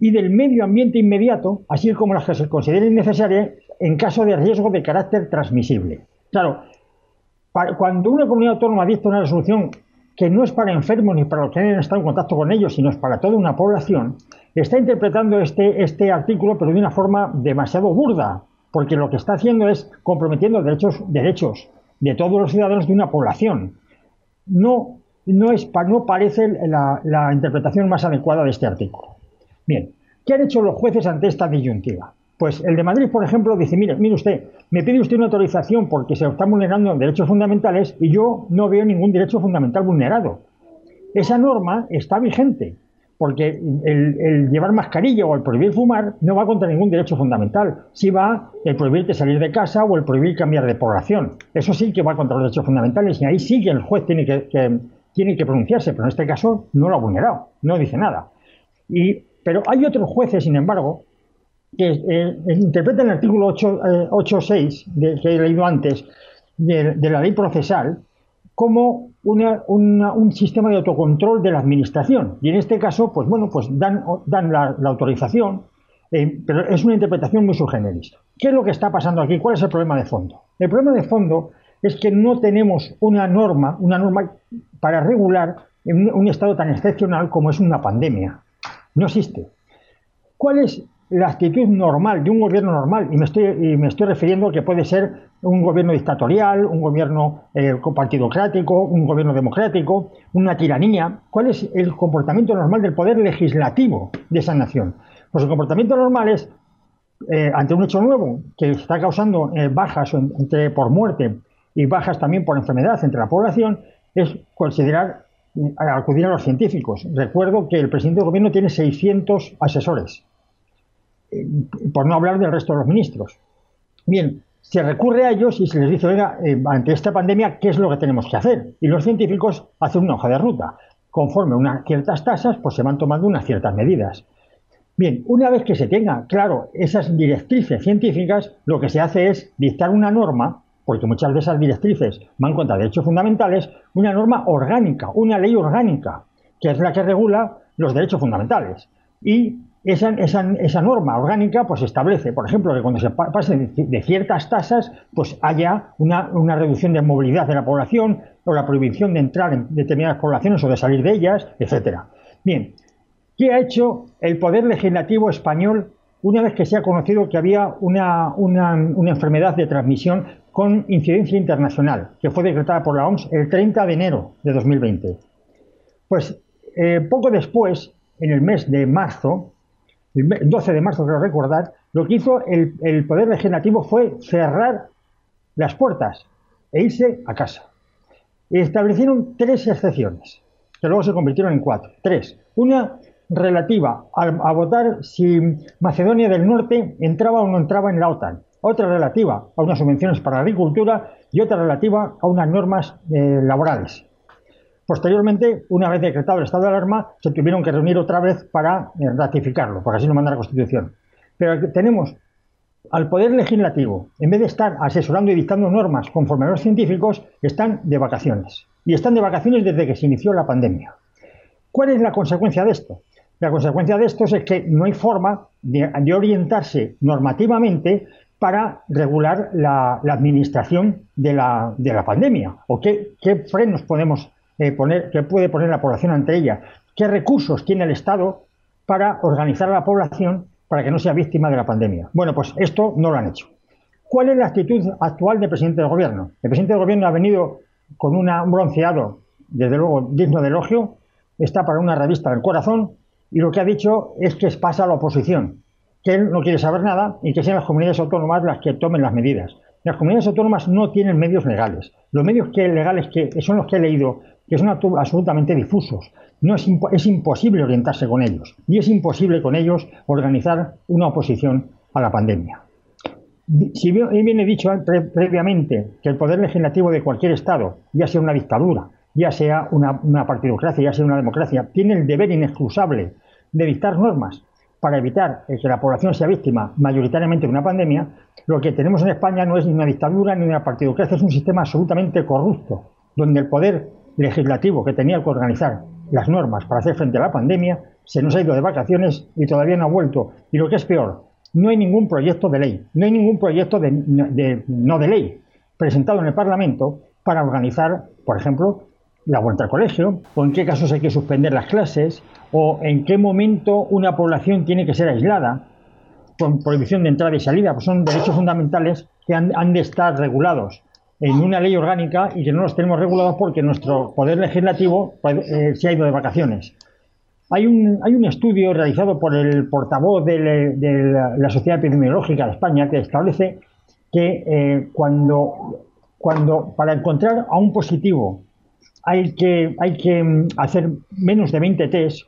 y del medio ambiente inmediato, así como las que se consideren necesarias en caso de riesgo de carácter transmisible. Claro, cuando una comunidad autónoma dicta una resolución que no es para enfermos ni para los que hayan estado en contacto con ellos, sino es para toda una población, está interpretando este, este artículo, pero de una forma demasiado burda, porque lo que está haciendo es comprometiendo derechos, derechos de todos los ciudadanos de una población. No, no, es, no parece la, la interpretación más adecuada de este artículo. Bien, ¿qué han hecho los jueces ante esta disyuntiva? Pues el de Madrid, por ejemplo, dice, mire, mire usted, me pide usted una autorización porque se están vulnerando derechos fundamentales y yo no veo ningún derecho fundamental vulnerado. Esa norma está vigente, porque el, llevar mascarilla o el prohibir fumar no va contra ningún derecho fundamental. Sí va el prohibirte salir de casa o el prohibir cambiar de población. Eso sí que va contra los derechos fundamentales y ahí sí que el juez tiene que, tiene que pronunciarse, pero en este caso no lo ha vulnerado, no dice nada. Y, pero hay otros jueces, sin embargo, que eh, interpreta el artículo 8.6 eh, que he leído antes de, la ley procesal como un sistema de autocontrol de la administración. Y en este caso, pues bueno, pues dan, dan la, autorización, eh, pero es una interpretación muy subgeneris. ¿Qué es lo que está pasando aquí? ¿Cuál es el problema de fondo? El problema de fondo es que no tenemos una norma, una norma para regular un estado tan excepcional como es una pandemia. No existe. ¿Cuál es la actitud normal de un gobierno normal, y me estoy, y me estoy refiriendo a que puede ser un gobierno dictatorial, un gobierno eh, partidocrático, un gobierno democrático, una tiranía. ¿Cuál es el comportamiento normal del poder legislativo de esa nación? Pues el comportamiento normal es, eh, ante un hecho nuevo que está causando eh, bajas entre, por muerte y bajas también por enfermedad entre la población, es considerar acudir a los científicos. Recuerdo que el presidente del gobierno tiene 600 asesores eh, por no hablar del resto de los ministros. Bien, se recurre a ellos y se les dice, oiga, eh, ante esta pandemia, ¿qué es lo que tenemos que hacer? Y los científicos hacen una hoja de ruta. Conforme unas ciertas tasas, pues se van tomando unas ciertas medidas. Bien, una vez que se tenga claro esas directrices científicas, lo que se hace es dictar una norma, porque muchas de esas directrices van contra derechos fundamentales, una norma orgánica, una ley orgánica, que es la que regula los derechos fundamentales. Y esa, esa, norma orgánica pues establece, por ejemplo, que cuando se pasen de ciertas tasas, pues haya una, una, reducción de movilidad de la población o la prohibición de entrar en determinadas poblaciones o de salir de ellas, etcétera. Bien, ¿qué ha hecho el Poder Legislativo español una vez que se ha conocido que había una, enfermedad de transmisión con incidencia internacional, que fue decretada por la OMS el 30 de enero de 2020. Pues eh, poco después, en el mes de marzo, el 12 de marzo creo recordar, lo que hizo el, el Poder Legislativo fue cerrar las puertas e irse a casa. Y establecieron tres excepciones, que luego se convirtieron en cuatro. Tres. Una relativa a, votar si Macedonia del Norte entraba o no entraba en la OTAN. Otra relativa a unas subvenciones para la agricultura y otra relativa a unas normas eh, laborales. Posteriormente, una vez decretado el estado de alarma, se tuvieron que reunir otra vez para eh, ratificarlo, porque así lo manda la Constitución. Pero tenemos al Poder Legislativo, en vez de estar asesorando y dictando normas conforme a los científicos, están de vacaciones. Y están de vacaciones desde que se inició la pandemia. ¿Cuál es la consecuencia de esto? La consecuencia de esto es que no hay forma de, orientarse normativamente para regular la, administración de la, pandemia o qué, frenos podemos eh, poner, qué puede poner la población ante ella, qué recursos tiene el Estado para organizar a la población para que no sea víctima de la pandemia. Bueno, pues esto no lo han hecho. ¿Cuál es la actitud actual del presidente del gobierno? El presidente del gobierno ha venido con un bronceado, desde luego digno de elogio, está para una revista del corazón y lo que ha dicho es que pasa a la oposición, que él no quiere saber nada y que sean las comunidades autónomas las que tomen las medidas. Las comunidades autónomas no tienen medios legales. Los medios que, legales que son los que he leído, que son absolutamente difusos. No es, es imposible orientarse con ellos y es imposible con ellos organizar una oposición a la pandemia. Si bien viene dicho previamente que el poder legislativo de cualquier Estado, ya sea una dictadura, ya sea una, una partidocracia, ya sea una democracia, tiene el deber inexcusable de dictar normas para evitar que la población sea víctima mayoritariamente de una pandemia, lo que tenemos en España no es ni una dictadura ni una partidocracia, es un sistema absolutamente corrupto, donde el poder legislativo que tenía que organizar las normas para hacer frente a la pandemia se nos ha ido de vacaciones y todavía no ha vuelto. Y lo que es peor, no hay ningún proyecto de ley, no hay ningún proyecto de, no de ley presentado en el Parlamento para organizar, por ejemplo, la vuelta al colegio, o en qué casos hay que suspender las clases, o en qué momento una población tiene que ser aislada, con prohibición de entrada y salida, pues son derechos fundamentales que han, de estar regulados en una ley orgánica y que no los tenemos regulados porque nuestro poder legislativo pues, eh, se ha ido de vacaciones. Hay un, hay un estudio realizado por el portavoz de, la, Sociedad Epidemiológica de España que establece que eh, cuando, cuando para encontrar a un positivo hay que, hay que mm, hacer menos de 20 test,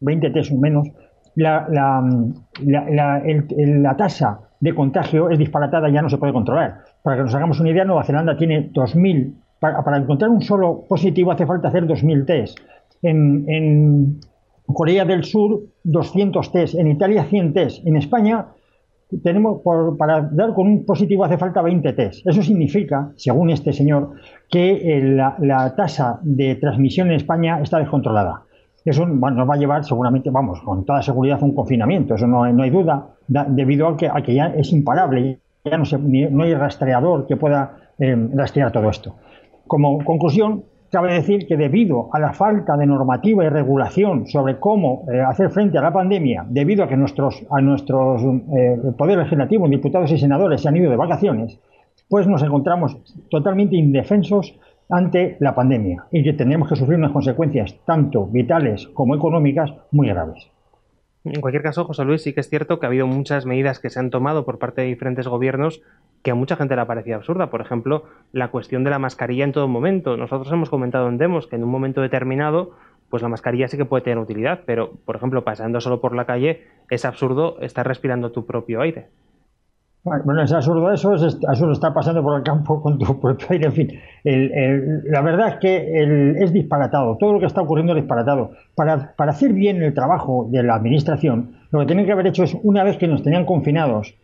20 test o menos, la, la, mm, la, la, tasa de contagio es disparatada y ya no se puede controlar. Para que nos hagamos una idea, Nueva Zelanda tiene 2.000, para, para encontrar un solo positivo hace falta hacer 2.000 test. En, en Corea del Sur, 200 test. En Italia, 100 test. En España, tenemos para dar con un positivo hace falta 20 test. Eso significa, según este señor, que eh, la, tasa de transmisión en España está descontrolada. Eso nos va a llevar seguramente, vamos, con toda seguridad a un confinamiento, eso no, hay duda, debido a que, que, ya es imparable, ya no, no hay rastreador que pueda eh, rastrear todo esto. Como conclusión, Cabe decir que debido a la falta de normativa y regulación sobre cómo eh, hacer frente a la pandemia, debido a que nuestros, a nuestros eh, diputados y senadores se han ido de vacaciones, pues nos encontramos totalmente indefensos ante la pandemia y que tenemos que sufrir unas consecuencias tanto vitales como económicas muy graves. En cualquier caso, José Luis, sí que es cierto que ha habido muchas medidas que se han tomado por parte de diferentes gobiernos que a mucha gente le parecía absurda. Por ejemplo, la cuestión de la mascarilla en todo momento. Nosotros hemos comentado en demos que en un momento determinado, pues la mascarilla sí que puede tener utilidad, pero, por ejemplo, pasando solo por la calle, es absurdo estar respirando tu propio aire. Bueno, es absurdo eso, es absurdo estar pasando por el campo [LAUGHS] con tu propio aire, en fin. la verdad es que es disparatado, todo lo que está ocurriendo es disparatado. Para, para hacer bien el trabajo de la administración, lo que tienen que haber hecho es, una vez que nos tenían confinados,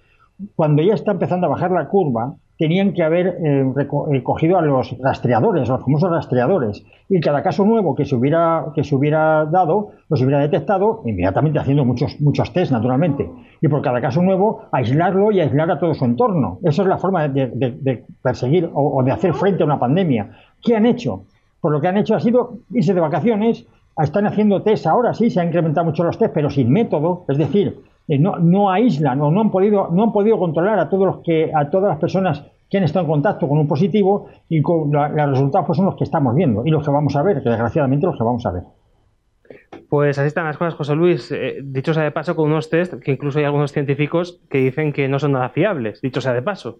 cuando ya está empezando a bajar la curva, tenían que haber eh, eh, cogido a los rastreadores, los famosos rastreadores, y cada caso nuevo que se hubiera, que se hubiera dado, los hubiera detectado inmediatamente haciendo muchos, muchos test, naturalmente. Y por cada caso nuevo, aislarlo y aislar a todo su entorno. Esa es la forma de, perseguir o, de hacer frente a una pandemia. ¿Qué han hecho? Por lo que han hecho ha sido irse de vacaciones, están haciendo test ahora, sí, se han incrementado mucho los test, pero sin método, es decir, eh, no, no aíslan o no han podido no han podido controlar a todos los que a todas las personas que han estado en contacto con un positivo y con los resultados pues, son los que estamos viendo y los que vamos a ver, que desgraciadamente los que vamos a ver. Pues así están las cosas, José Luis. Eh, dicho sea de paso, con unos test que incluso hay algunos científicos que dicen que no son nada fiables, dicho sea de paso.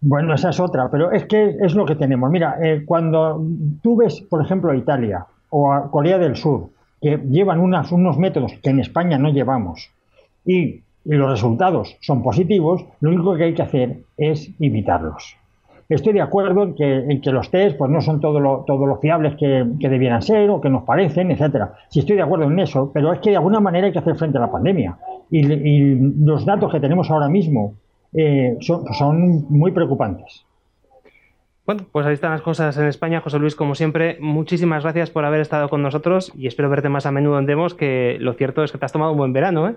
Bueno, esa es otra, pero es que es lo que tenemos. Mira, eh, cuando tú ves, por ejemplo, a Italia o a Corea del Sur, que llevan unas, unos métodos que en España no llevamos, y, los resultados son positivos, lo único que hay que hacer es evitarlos. Estoy de acuerdo en que, los test pues, no son todo lo, todo lo fiables que, debieran ser o que nos parecen, etcétera. Sí estoy de acuerdo en eso, pero es que de alguna manera hay que hacer frente a la pandemia. Y, y los datos que tenemos ahora mismo eh, son, son muy preocupantes. Bueno, pues ahí están las cosas en España. José Luis, como siempre, muchísimas gracias por haber estado con nosotros y espero verte más a menudo en Demos, que lo cierto es que te has tomado un buen verano, ¿eh?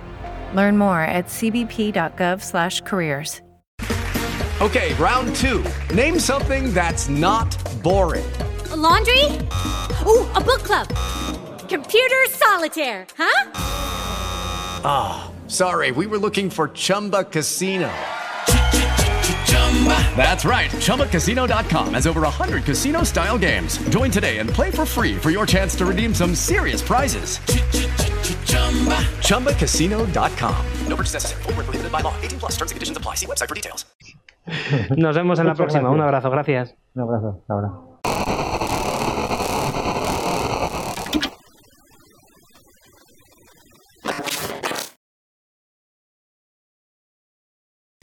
Learn more at cbp.gov/careers. Okay, round two. Name something that's not boring. A laundry. Ooh, a book club. Computer solitaire. Huh? Ah, oh, sorry. We were looking for Chumba Casino. That's right. ChumbaCasino.com has over 100 casino style games. Join today and play for free for your chance to redeem some serious prizes. ChumbaCasino.com. No purchase necessary. Full prohibited by law. 18 plus terms and conditions apply. See website for details. Nos vemos en la próxima. Un abrazo. Gracias. Un abrazo. Hasta ahora.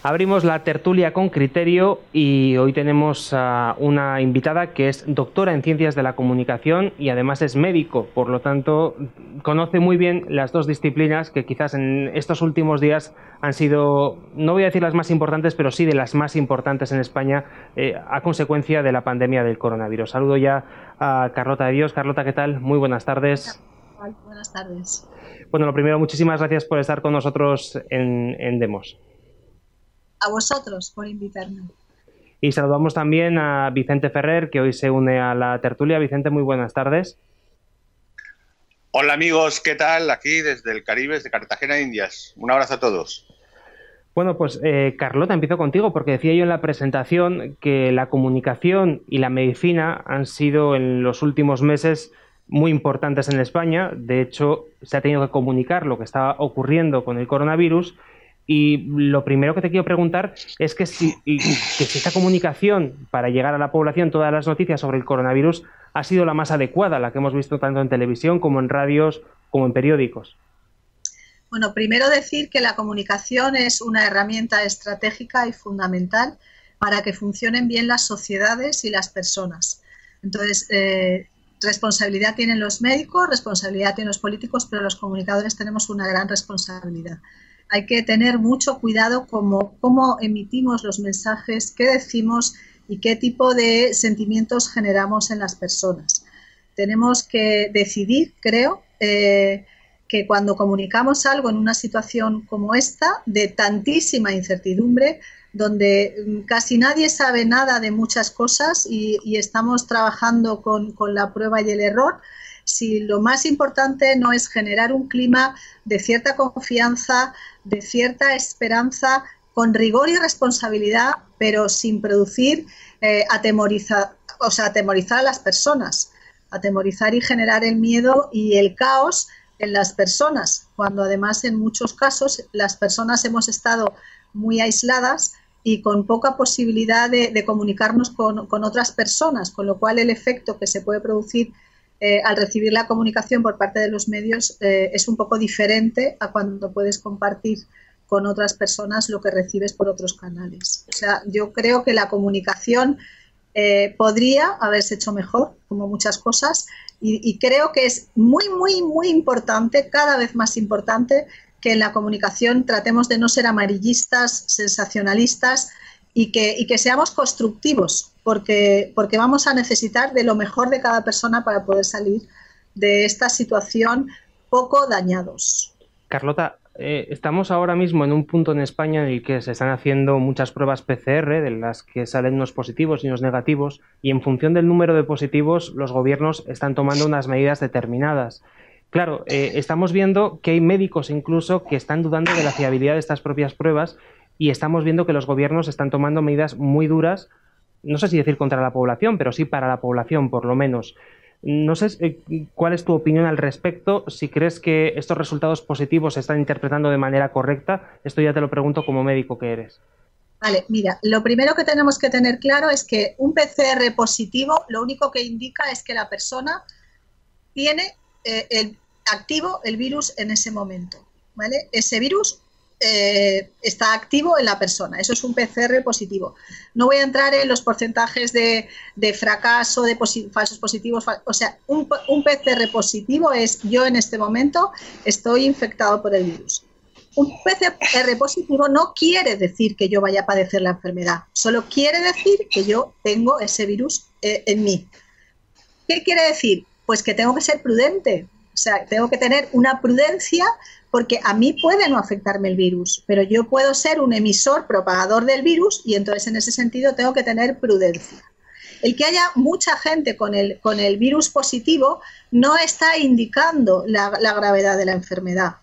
Abrimos la tertulia con criterio y hoy tenemos a una invitada que es doctora en ciencias de la comunicación y además es médico, por lo tanto conoce muy bien las dos disciplinas que quizás en estos últimos días han sido, no voy a decir las más importantes, pero sí de las más importantes en España eh, a consecuencia de la pandemia del coronavirus. Saludo ya a Carlota de Dios. Carlota, ¿qué tal? Muy buenas tardes. Buenas tardes. Bueno, lo primero, muchísimas gracias por estar con nosotros en Demos a vosotros por invitarme. Y saludamos también a Vicente Ferrer, que hoy se une a la tertulia. Vicente, muy buenas tardes. Hola amigos, ¿qué tal? Aquí desde el Caribe, desde Cartagena, Indias. Un abrazo a todos. Bueno, pues eh, Carlota, empiezo contigo porque decía yo en la presentación que la comunicación y la medicina han sido en los últimos meses muy importantes en España. De hecho, se ha tenido que comunicar lo que estaba ocurriendo con el coronavirus y lo primero que te quiero preguntar es que si, esta comunicación para llegar a la población, todas las noticias sobre el coronavirus, ha sido la más adecuada, la que hemos visto tanto en televisión como en radios, como en periódicos. Bueno, primero decir que la comunicación es una herramienta estratégica y fundamental para que funcionen bien las sociedades y las personas. Entonces, eh, responsabilidad tienen los médicos, responsabilidad tienen los políticos, pero los comunicadores tenemos una gran responsabilidad hay que tener mucho cuidado como cómo emitimos los mensajes, qué decimos y qué tipo de sentimientos generamos en las personas. Tenemos que decidir, creo, eh, que cuando comunicamos algo en una situación como esta, de tantísima incertidumbre, donde mm, casi nadie sabe nada de muchas cosas y, estamos trabajando con, con la prueba y el error, si lo más importante no es generar un clima de cierta confianza, de cierta esperanza, con rigor y responsabilidad, pero sin producir eh, atemorizar, o sea, atemorizar a las personas, atemorizar y generar el miedo y el caos en las personas, cuando además en muchos casos las personas hemos estado muy aisladas y con poca posibilidad de, comunicarnos con, con, otras personas, con lo cual el efecto que se puede producir eh, al recibir la comunicación por parte de los medios eh, es un poco diferente a cuando puedes compartir con otras personas lo que recibes por otros canales. O sea, yo creo que la comunicación eh, podría haberse hecho mejor, como muchas cosas, y, creo que es muy, muy, muy importante, cada vez más importante, que en la comunicación tratemos de no ser amarillistas, sensacionalistas y que, seamos constructivos, porque, porque vamos a necesitar de lo mejor de cada persona para poder salir de esta situación poco dañados. Carlota, eh, estamos ahora mismo en un punto en España en el que se están haciendo muchas pruebas PCR de las que salen unos positivos y unos negativos y en función del número de positivos los gobiernos están tomando unas medidas determinadas. Claro, eh, estamos viendo que hay médicos incluso que están dudando de la fiabilidad de estas propias pruebas y estamos viendo que los gobiernos están tomando medidas muy duras, no sé si decir contra la población, pero sí para la población por lo menos. No sé eh, cuál es tu opinión al respecto, si crees que estos resultados positivos se están interpretando de manera correcta. Esto ya te lo pregunto como médico que eres. Vale, mira, lo primero que tenemos que tener claro es que un PCR positivo lo único que indica es que la persona tiene eh, el, activo el virus en ese momento. ¿vale? Ese virus eh, está activo en la persona. Eso es un PCR positivo. No voy a entrar en los porcentajes de, fracaso, de falsos positivos. o sea, un, un, PCR positivo es yo en este momento estoy infectado por el virus. Un PCR positivo no quiere decir que yo vaya a padecer la enfermedad, solo quiere decir que yo tengo ese virus eh, en mí. ¿Qué quiere decir? Pues que tengo que ser prudente, o sea, tengo que tener una prudencia porque a mí puede no afectarme el virus, pero yo puedo ser un emisor propagador del virus y entonces en ese sentido tengo que tener prudencia. El que haya mucha gente con el, con el virus positivo no está indicando la, gravedad de la enfermedad.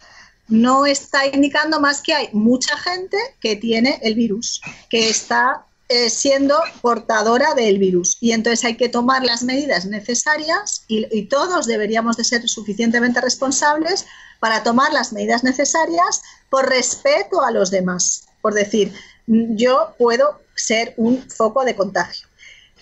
No está indicando más que hay mucha gente que tiene el virus, que está eh, siendo portadora del virus. Y entonces hay que tomar las medidas necesarias y, y, todos deberíamos de ser suficientemente responsables para tomar las medidas necesarias por respeto a los demás. Por decir, yo puedo ser un foco de contagio.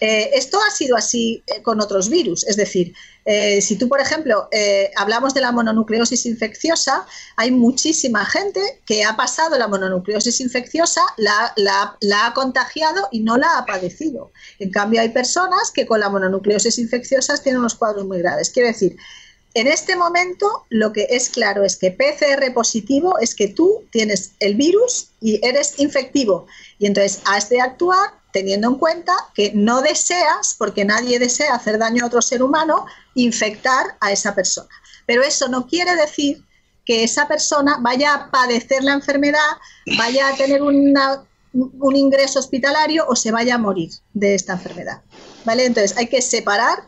Eh, esto ha sido así eh, con otros virus, es decir, eh, si tú, por ejemplo, hablamos de la mononucleosis infecciosa, hay muchísima gente que ha pasado la mononucleosis infecciosa, la, la, ha contagiado y no la ha padecido. En cambio, hay personas que con la mononucleosis infecciosa tienen unos cuadros muy graves. Quiero decir, en este momento lo que es claro es que PCR positivo es que tú tienes el virus y eres infectivo y entonces has de actuar teniendo en cuenta que no deseas, porque nadie desea hacer daño a otro ser humano, infectar a esa persona. Pero eso no quiere decir que esa persona vaya a padecer la enfermedad, vaya a tener un ingreso hospitalario o se vaya a morir de esta enfermedad. ¿Vale? Entonces hay que separar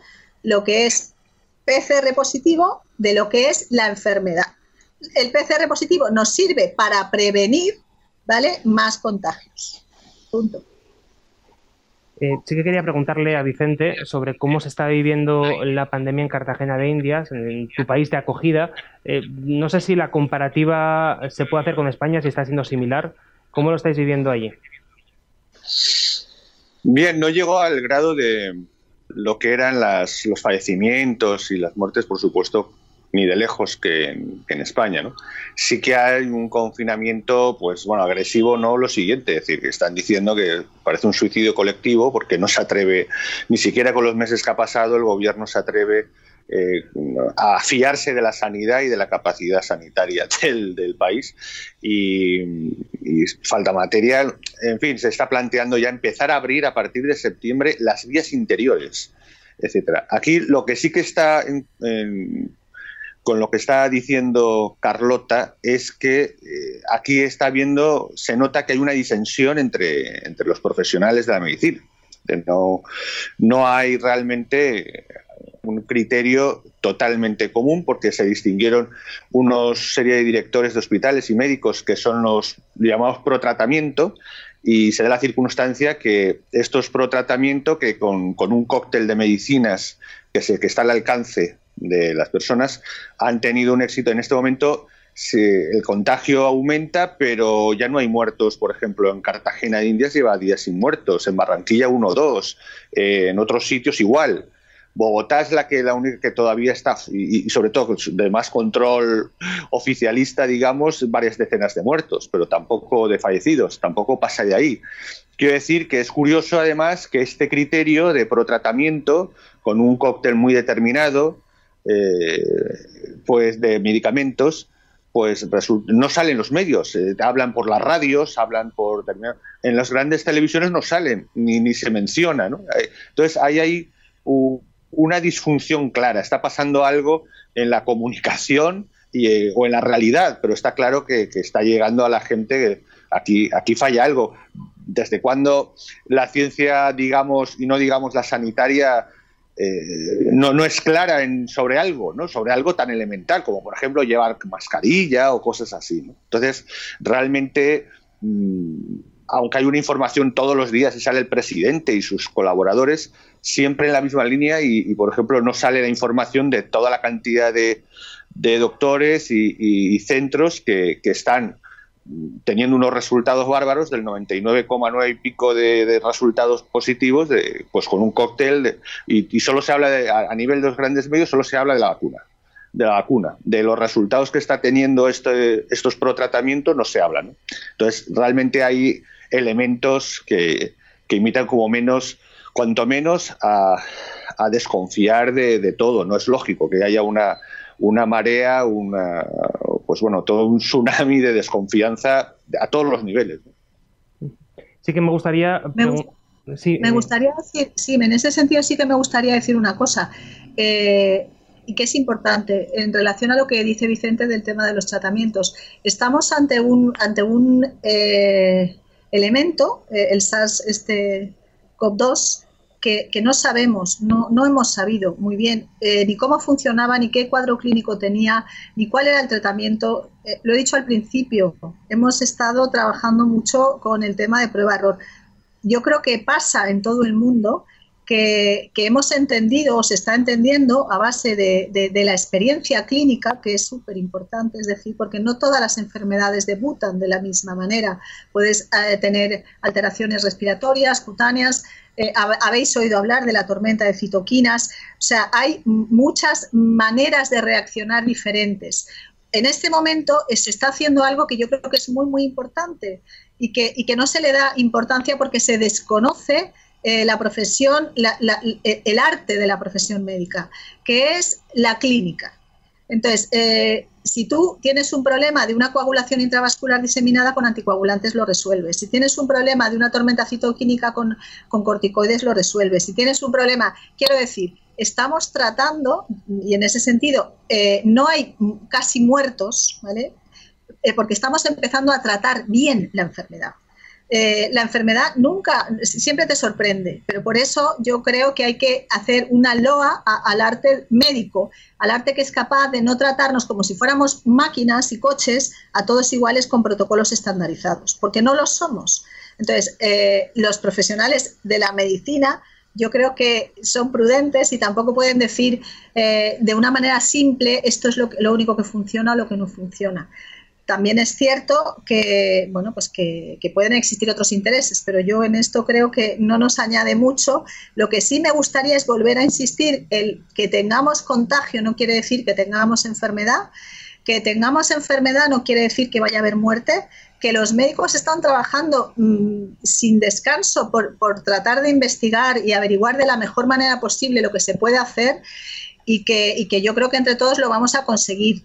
lo que es PCR positivo de lo que es la enfermedad. El PCR positivo nos sirve para prevenir ¿vale? más contagios. Punto. Eh, sí que quería preguntarle a Vicente sobre cómo se está viviendo la pandemia en Cartagena de Indias, en tu país de acogida. Eh, no sé si la comparativa se puede hacer con España, si está siendo similar. ¿Cómo lo estáis viviendo allí? Bien, no llegó al grado de lo que eran los fallecimientos y las muertes, por supuesto, ni de lejos que en, España. ¿no? Sí que hay un confinamiento, pues bueno, agresivo, no lo siguiente, es decir, que están diciendo que parece un suicidio colectivo porque no se atreve, ni siquiera con los meses que ha pasado, el gobierno se atreve eh, a fiarse de la sanidad y de la capacidad sanitaria [LAUGHS] del, país y, falta material. En fin, se está planteando ya empezar a abrir a partir de septiembre las vías interiores, etcétera. Aquí lo que sí que está con lo que está diciendo Carlota es que eh, aquí está viendo, se nota que hay una disensión entre, entre los profesionales de la medicina. No, no hay realmente un criterio totalmente común porque se distinguieron una serie de directores de hospitales y médicos que son los llamados pro tratamiento y se da la circunstancia que estos pro tratamiento que con, con un cóctel de medicinas que, se, que está al alcance de las personas han tenido un éxito. En este momento el contagio aumenta, pero ya no hay muertos. Por ejemplo, en Cartagena de Indias lleva días sin muertos, en Barranquilla uno o dos, eh, en otros sitios igual. Bogotá es la que la única que todavía está, y, sobre todo de más control oficialista, digamos, varias decenas de muertos, pero tampoco de fallecidos, tampoco pasa de ahí. Quiero decir que es curioso además que este criterio de protratamiento, con un cóctel muy determinado, eh, pues de medicamentos, pues no salen los medios, eh, hablan por las radios, hablan por en las grandes televisiones no salen ni, ni se menciona, ¿no? Eh, entonces ahí hay una disfunción clara, está pasando algo en la comunicación y, o en la realidad, pero está claro que, que está llegando a la gente aquí aquí falla algo. ¿Desde cuando la ciencia, digamos, y no digamos la sanitaria, eh, no, no, es clara sobre algo, ¿no? sobre algo tan elemental como, por ejemplo, llevar mascarilla o cosas así. Entonces, realmente, mm, aunque hay una información todos los días y sale el presidente y sus colaboradores, siempre en la misma línea y, por ejemplo, no sale la información de toda la cantidad de, doctores y, centros que, están teniendo unos resultados bárbaros del 99,9 y pico de, resultados positivos, de, pues con un cóctel, y, solo se habla, de, a, nivel de los grandes medios, solo se habla de la vacuna. De la vacuna, de los resultados que está teniendo este, estos pro-tratamientos, no se habla. Entonces, realmente hay elementos que, que imitan como menos, cuanto menos, a, a desconfiar de, de todo. No es lógico que haya una, una marea, una, pues bueno, todo un tsunami de desconfianza a todos los niveles. Sí que me gustaría... Me, sí, me gustaría decir, sí, en ese sentido sí que me gustaría decir una cosa. Eh, y que es importante en relación a lo que dice Vicente del tema de los tratamientos. Estamos ante un, ante un eh, elemento, el SARS este COP2, que, no sabemos, no, no, hemos sabido muy bien eh, ni cómo funcionaba, ni qué cuadro clínico tenía, ni cuál era el tratamiento. Eh, lo he dicho al principio, hemos estado trabajando mucho con el tema de prueba-error. Yo creo que pasa en todo el mundo que, hemos entendido o se está entendiendo a base de, la experiencia clínica, que es súper importante, es decir, porque no todas las enfermedades debutan de la misma manera. Puedes eh, tener alteraciones respiratorias, cutáneas, eh, habéis oído hablar de la tormenta de citoquinas, o sea, hay muchas maneras de reaccionar diferentes. En este momento eh, se está haciendo algo que yo creo que es muy, muy importante y que, y que no se le da importancia porque se desconoce eh, la profesión, el arte de la profesión médica, que es la clínica. Entonces, eh, si tú tienes un problema de una coagulación intravascular diseminada con anticoagulantes, lo resuelves. Si tienes un problema de una tormenta citoquímica con, corticoides, lo resuelves. Si tienes un problema, quiero decir, estamos tratando, y en ese sentido eh, no hay casi muertos, ¿vale? porque estamos empezando a tratar bien la enfermedad. Eh, la enfermedad nunca, siempre te sorprende, pero por eso yo creo que hay que hacer una loa al arte médico, al arte que es capaz de no tratarnos como si fuéramos máquinas y coches a todos iguales con protocolos estandarizados, porque no lo somos. Entonces, eh, los profesionales de la medicina yo creo que son prudentes y tampoco pueden decir eh, de una manera simple esto es lo, lo único que funciona o lo que no funciona. También es cierto que, bueno, pues que, pueden existir otros intereses, pero yo en esto creo que no nos añade mucho. Lo que sí me gustaría es volver a insistir, el que tengamos contagio no quiere decir que tengamos enfermedad, que tengamos enfermedad no quiere decir que vaya a haber muerte, que los médicos están trabajando mm, sin descanso por, por, tratar de investigar y averiguar de la mejor manera posible lo que se puede hacer y que, y que yo creo que entre todos lo vamos a conseguir.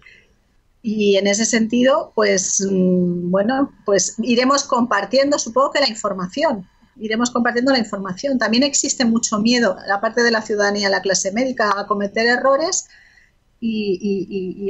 Y en ese sentido, pues mm, bueno, pues iremos compartiendo, supongo que la información, iremos compartiendo la información. También existe mucho miedo, la parte de la ciudadanía, la clase médica, a cometer errores y, y,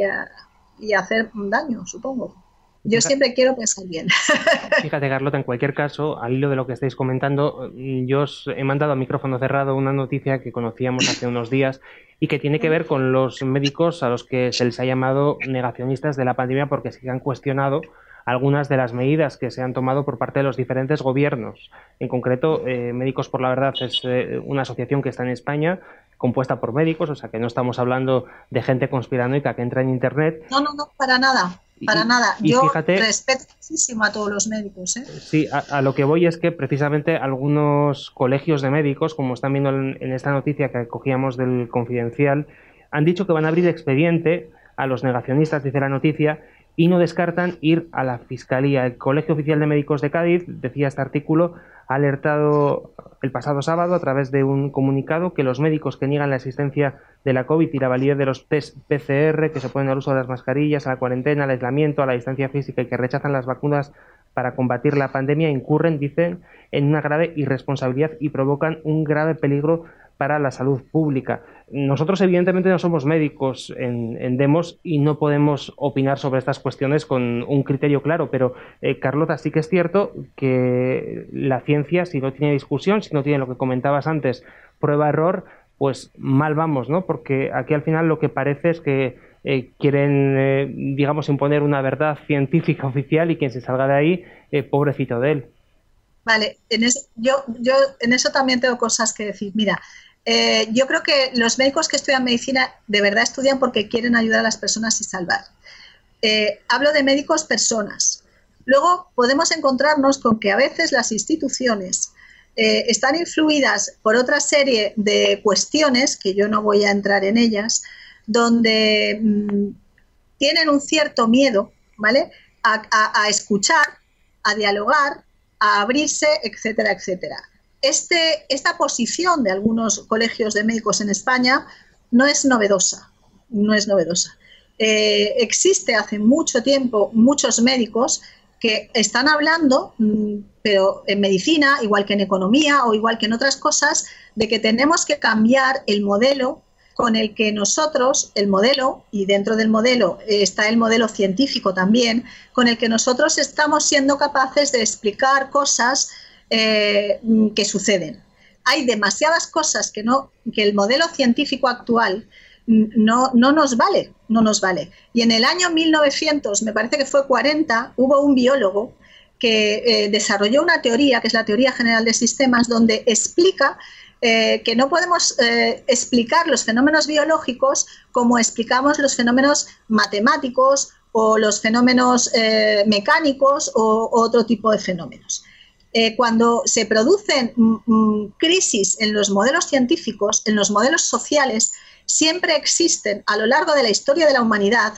y, a, hacer daño, supongo. Yo siempre quiero pensar bien. [LAUGHS] Fíjate, Carlota, en cualquier caso, al hilo de lo que estáis comentando, mm, yo os he mandado a micrófono cerrado una noticia que conocíamos hace unos días y que tiene que ver con los médicos a los que se les ha llamado negacionistas de la pandemia porque se han cuestionado algunas de las medidas que se han tomado por parte de los diferentes gobiernos. En concreto, eh, Médicos por la Verdad es eh, una asociación que está en España, compuesta por médicos, o sea que no estamos hablando de gente conspiranoica que entra en Internet. No, no, no, para nada. Para nada. Yo respeto muchísimo a todos los médicos. ¿eh? Sí, a, lo que voy es que precisamente algunos colegios de médicos, como están viendo en, esta noticia que cogíamos del confidencial, han dicho que van a abrir expediente a los negacionistas, dice la noticia, y no descartan ir a la Fiscalía. El Colegio Oficial de Médicos de Cádiz, decía este artículo, ha alertado el pasado sábado a través de un comunicado que los médicos que niegan la existencia de la COVID y la validez de los test PCR, que se ponen al uso de las mascarillas, a la cuarentena, al aislamiento, a la distancia física y que rechazan las vacunas para combatir la pandemia, incurren, dicen, en una grave irresponsabilidad y provocan un grave peligro para la salud pública. Nosotros, evidentemente, no somos médicos en, Demos y no podemos opinar sobre estas cuestiones con un criterio claro, pero eh, Carlota, sí que es cierto que la ciencia, si no tiene discusión, si no tiene lo que comentabas antes, prueba-error, pues mal vamos, ¿no? Porque aquí al final lo que parece es que eh, quieren, eh, digamos, imponer una verdad científica oficial y quien se salga de ahí, pobrecito de él. Vale, en yo, yo en eso también tengo cosas que decir. Mira, eh, yo creo que los médicos que estudian medicina de verdad estudian porque quieren ayudar a las personas y salvar. Eh, hablo de médicos personas. Luego podemos encontrarnos con que a veces las instituciones eh, están influidas por otra serie de cuestiones, que yo no voy a entrar en ellas, donde mm, tienen un cierto miedo, ¿vale? a escuchar, a dialogar, a abrirse, etcétera, etcétera. Este, esta posición de algunos colegios de médicos en España no es novedosa, no es novedosa. Eh, existe hace mucho tiempo muchos médicos que están hablando, mm, pero en medicina, igual que en economía o igual que en otras cosas, de que tenemos que cambiar el modelo con el que nosotros, el modelo, y dentro del modelo está el modelo científico también, con el que nosotros estamos siendo capaces de explicar cosas eh, que suceden. Hay demasiadas cosas que, no, que el modelo científico actual no, no, nos vale, no nos vale. Y en el año 1900, me parece que fue 40, hubo un biólogo que eh, desarrolló una teoría, que es la teoría general de sistemas, donde explica eh, que no podemos explicar los fenómenos biológicos como explicamos los fenómenos matemáticos o los fenómenos mecánicos o otro tipo de fenómenos. Eh, cuando se producen mm, mm, crisis en los modelos científicos, en los modelos sociales, siempre existen a lo largo de la historia de la humanidad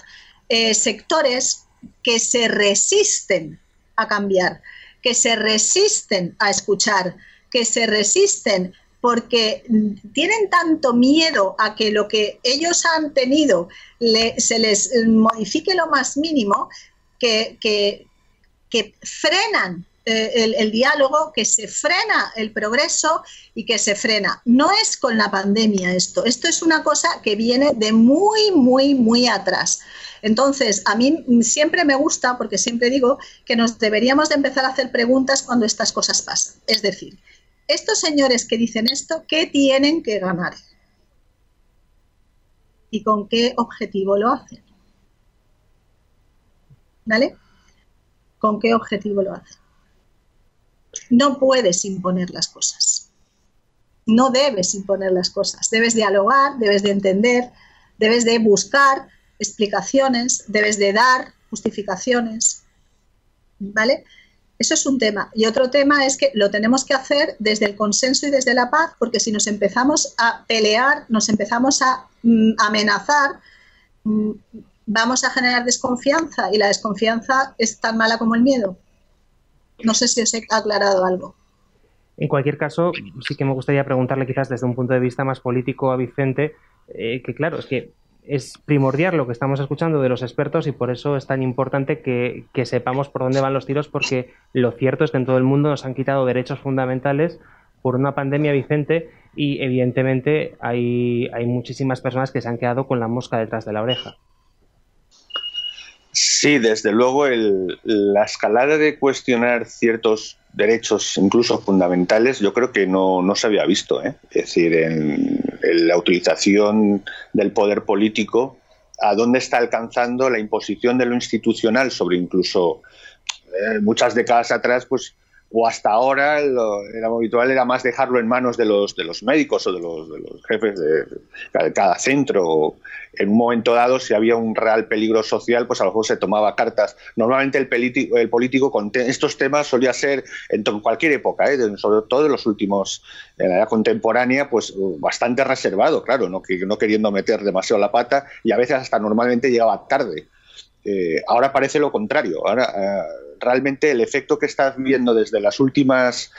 eh, sectores que se resisten a cambiar, que se resisten a escuchar, que se resisten porque mm, tienen tanto miedo a que lo que ellos han tenido se les modifique lo más mínimo que frenan eh, el, diálogo, que se frena el progreso y que se frena. No es con la pandemia esto, esto es una cosa que viene de muy, muy, muy atrás. Entonces, a mí siempre me gusta, porque siempre digo que nos deberíamos de empezar a hacer preguntas cuando estas cosas pasan. Es decir, estos señores que dicen esto, ¿qué tienen que ganar? ¿Y con qué objetivo lo hacen? ¿Vale? ¿Con qué objetivo lo hacen? No puedes imponer las cosas. No debes imponer las cosas. Debes dialogar, debes de entender, debes de buscar explicaciones, debes de dar justificaciones. ¿Vale? Eso es un tema. Y otro tema es que lo tenemos que hacer desde el consenso y desde la paz, porque si nos empezamos a pelear, nos empezamos a mm, amenazar, mm, vamos a generar desconfianza y la desconfianza es tan mala como el miedo. No sé si he aclarado algo. En cualquier caso, sí que me gustaría preguntarle quizás desde un punto de vista más político a Vicente, eh, que claro, es que es primordial lo que estamos escuchando de los expertos y por eso es tan importante que, sepamos por dónde van los tiros, porque lo cierto es que en todo el mundo nos han quitado derechos fundamentales por una pandemia, Vicente, y evidentemente hay, hay muchísimas personas que se han quedado con la mosca detrás de la oreja. Sí, desde luego la escalada de cuestionar ciertos derechos, incluso fundamentales, yo creo que no, se había visto. ¿eh? Es decir, en, la utilización del poder político, a dónde está alcanzando la imposición de lo institucional sobre incluso eh, muchas décadas atrás, pues o hasta ahora lo, era habitual era más dejarlo en manos de los, de los médicos o de los, de los jefes de, cada centro. En un momento dado, si había un real peligro social, pues a lo mejor se tomaba cartas. Normalmente el, político, el con estos temas solía ser en cualquier época, ¿eh? sobre todo en los últimos, en la edad contemporánea, pues bastante reservado, claro, no, no queriendo meter demasiado la pata y a veces hasta normalmente llegaba tarde. Eh, ahora parece lo contrario. Ahora, eh, realmente el efecto que estás viendo desde las últimas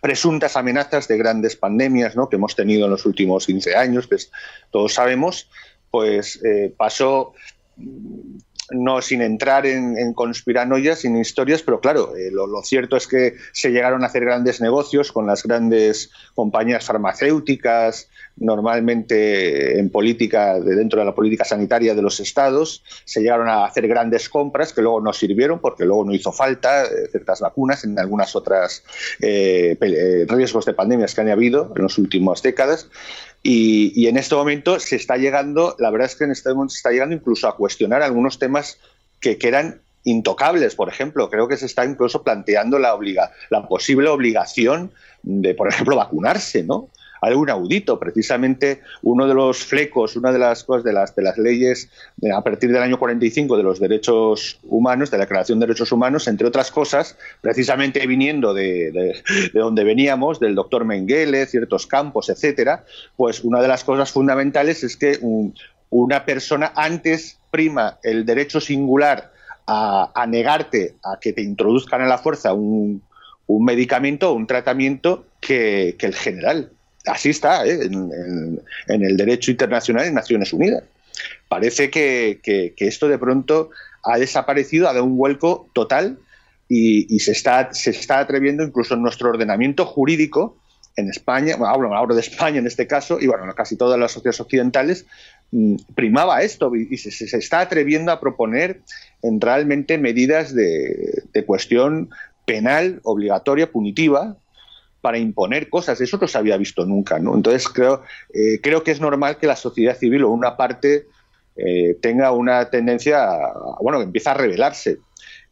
presuntas amenazas de grandes pandemias ¿no? que hemos tenido en los últimos 15 años, pues todos sabemos, pues eh, pasó no sin entrar en, conspiranoias, sin historias, pero claro, eh, lo, cierto es que se llegaron a hacer grandes negocios con las grandes compañías farmacéuticas, normalmente en política, de dentro de la política sanitaria de los estados, se llegaron a hacer grandes compras que luego no sirvieron porque luego no hizo falta eh, ciertas vacunas en algunas otras eh, riesgos de pandemias que han habido en las últimas décadas. Y, en este momento se está llegando, la verdad es que en este momento se está llegando incluso a cuestionar algunos temas que, que eran intocables, por ejemplo. Creo que se está incluso planteando la, obliga, la posible obligación de, por ejemplo, vacunarse, ¿no? Algo inaudito. Precisamente uno de los flecos, una de las cosas de las, de las leyes a partir del año 45 de los derechos humanos, de la Declaración de Derechos Humanos, entre otras cosas, precisamente viniendo de, de, donde veníamos, del doctor Mengele, ciertos campos, etcétera, pues una de las cosas fundamentales es que una persona antes prima el derecho singular a, negarte a que te introduzcan a la fuerza un, un medicamento o un tratamiento que, que el general así está ¿eh? en, el derecho internacional en Naciones Unidas. Parece que, esto de pronto ha desaparecido, ha dado un vuelco total y, se, está, se está atreviendo incluso en nuestro ordenamiento jurídico en España, bueno, hablo, de España en este caso, y bueno, casi todas las sociedades occidentales, mm, primaba esto y se, está atreviendo a proponer en realmente medidas de cuestión penal obligatoria, punitiva, para imponer cosas. Eso no se había visto nunca. ¿no? Entonces creo, eh, creo que es normal que la sociedad civil o una parte eh, tenga una tendencia, bueno, que empieza a rebelarse.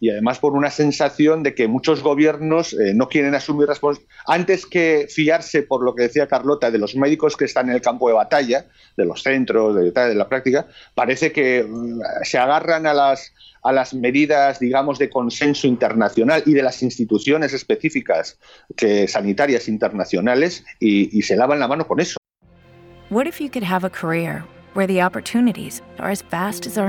Y además por una sensación de que muchos gobiernos eh, no quieren asumir responsabilidad. Antes que fiarse, por lo que decía Carlota, de los médicos que están en el campo de batalla, de los centros, de, de la práctica, parece que mm, se agarran a las, a las medidas, digamos, de consenso internacional y de las instituciones específicas que, sanitarias internacionales y, y se lavan la mano con eso. What if you could have a career where the opportunities are as vast as our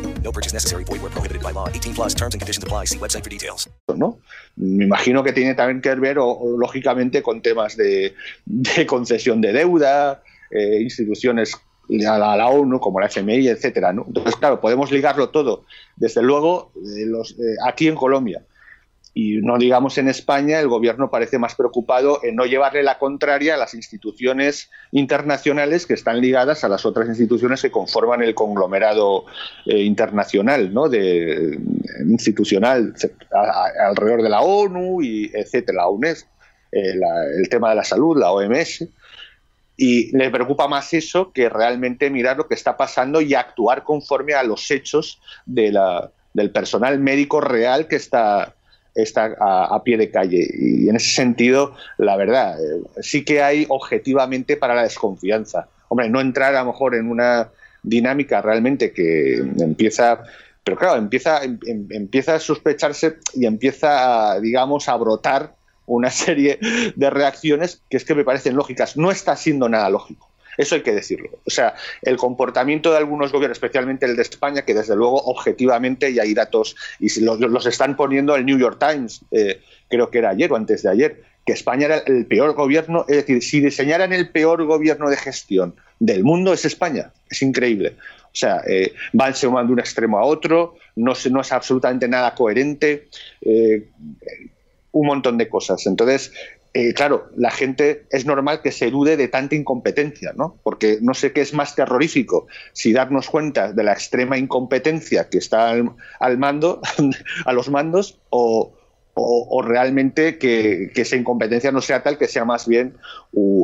No purchase necessary. Void where prohibited by law. 18 plus terms and conditions apply. See website for details. ¿No? Me imagino que tiene también que ver, o, o, lógicamente, con temas de, de concesión de deuda, eh, instituciones a la, a la, ONU, como la FMI, etcétera. ¿no? Entonces, claro, podemos ligarlo todo, desde luego, eh, los, eh, aquí en Colombia. Y no digamos en España, el gobierno parece más preocupado en no llevarle la contraria a las instituciones internacionales que están ligadas a las otras instituciones que conforman el conglomerado eh, internacional, ¿no? de, institucional alrededor de la ONU y etcétera, la UNESCO, eh, el tema de la salud, la OMS y le preocupa más eso que realmente mirar lo que está pasando y actuar conforme a los hechos de la, del personal médico real que está, está a, pie de calle. Y en ese sentido, la verdad, eh, sí que hay objetivamente para la desconfianza. Hombre, no entrar a lo mejor en una dinámica realmente que empieza pero claro, empieza, em, empieza a sospecharse y empieza, digamos, a brotar una [LAUGHS] serie de reacciones que es que me parecen lógicas. No está siendo nada lógico. Eso hay que decirlo. O sea, el comportamiento de algunos gobiernos, especialmente el de España, que desde luego objetivamente ya hay datos y los, los están poniendo el New York Times, eh, creo que era ayer o antes de ayer, que España era el peor gobierno, es decir, si diseñaran el peor gobierno de gestión del mundo es España. Es increíble. O sea, eh, van de un extremo a otro, no es absolutamente nada coherente. Eh, un montón de cosas. Entonces, eh, claro, la gente es normal que se elude de tanta incompetencia, ¿no? Porque no sé qué es más terrorífico, si darnos cuenta de la extrema incompetencia que está al, mando, [LAUGHS] a los mandos, o, realmente que, esa incompetencia no sea tal que sea más bien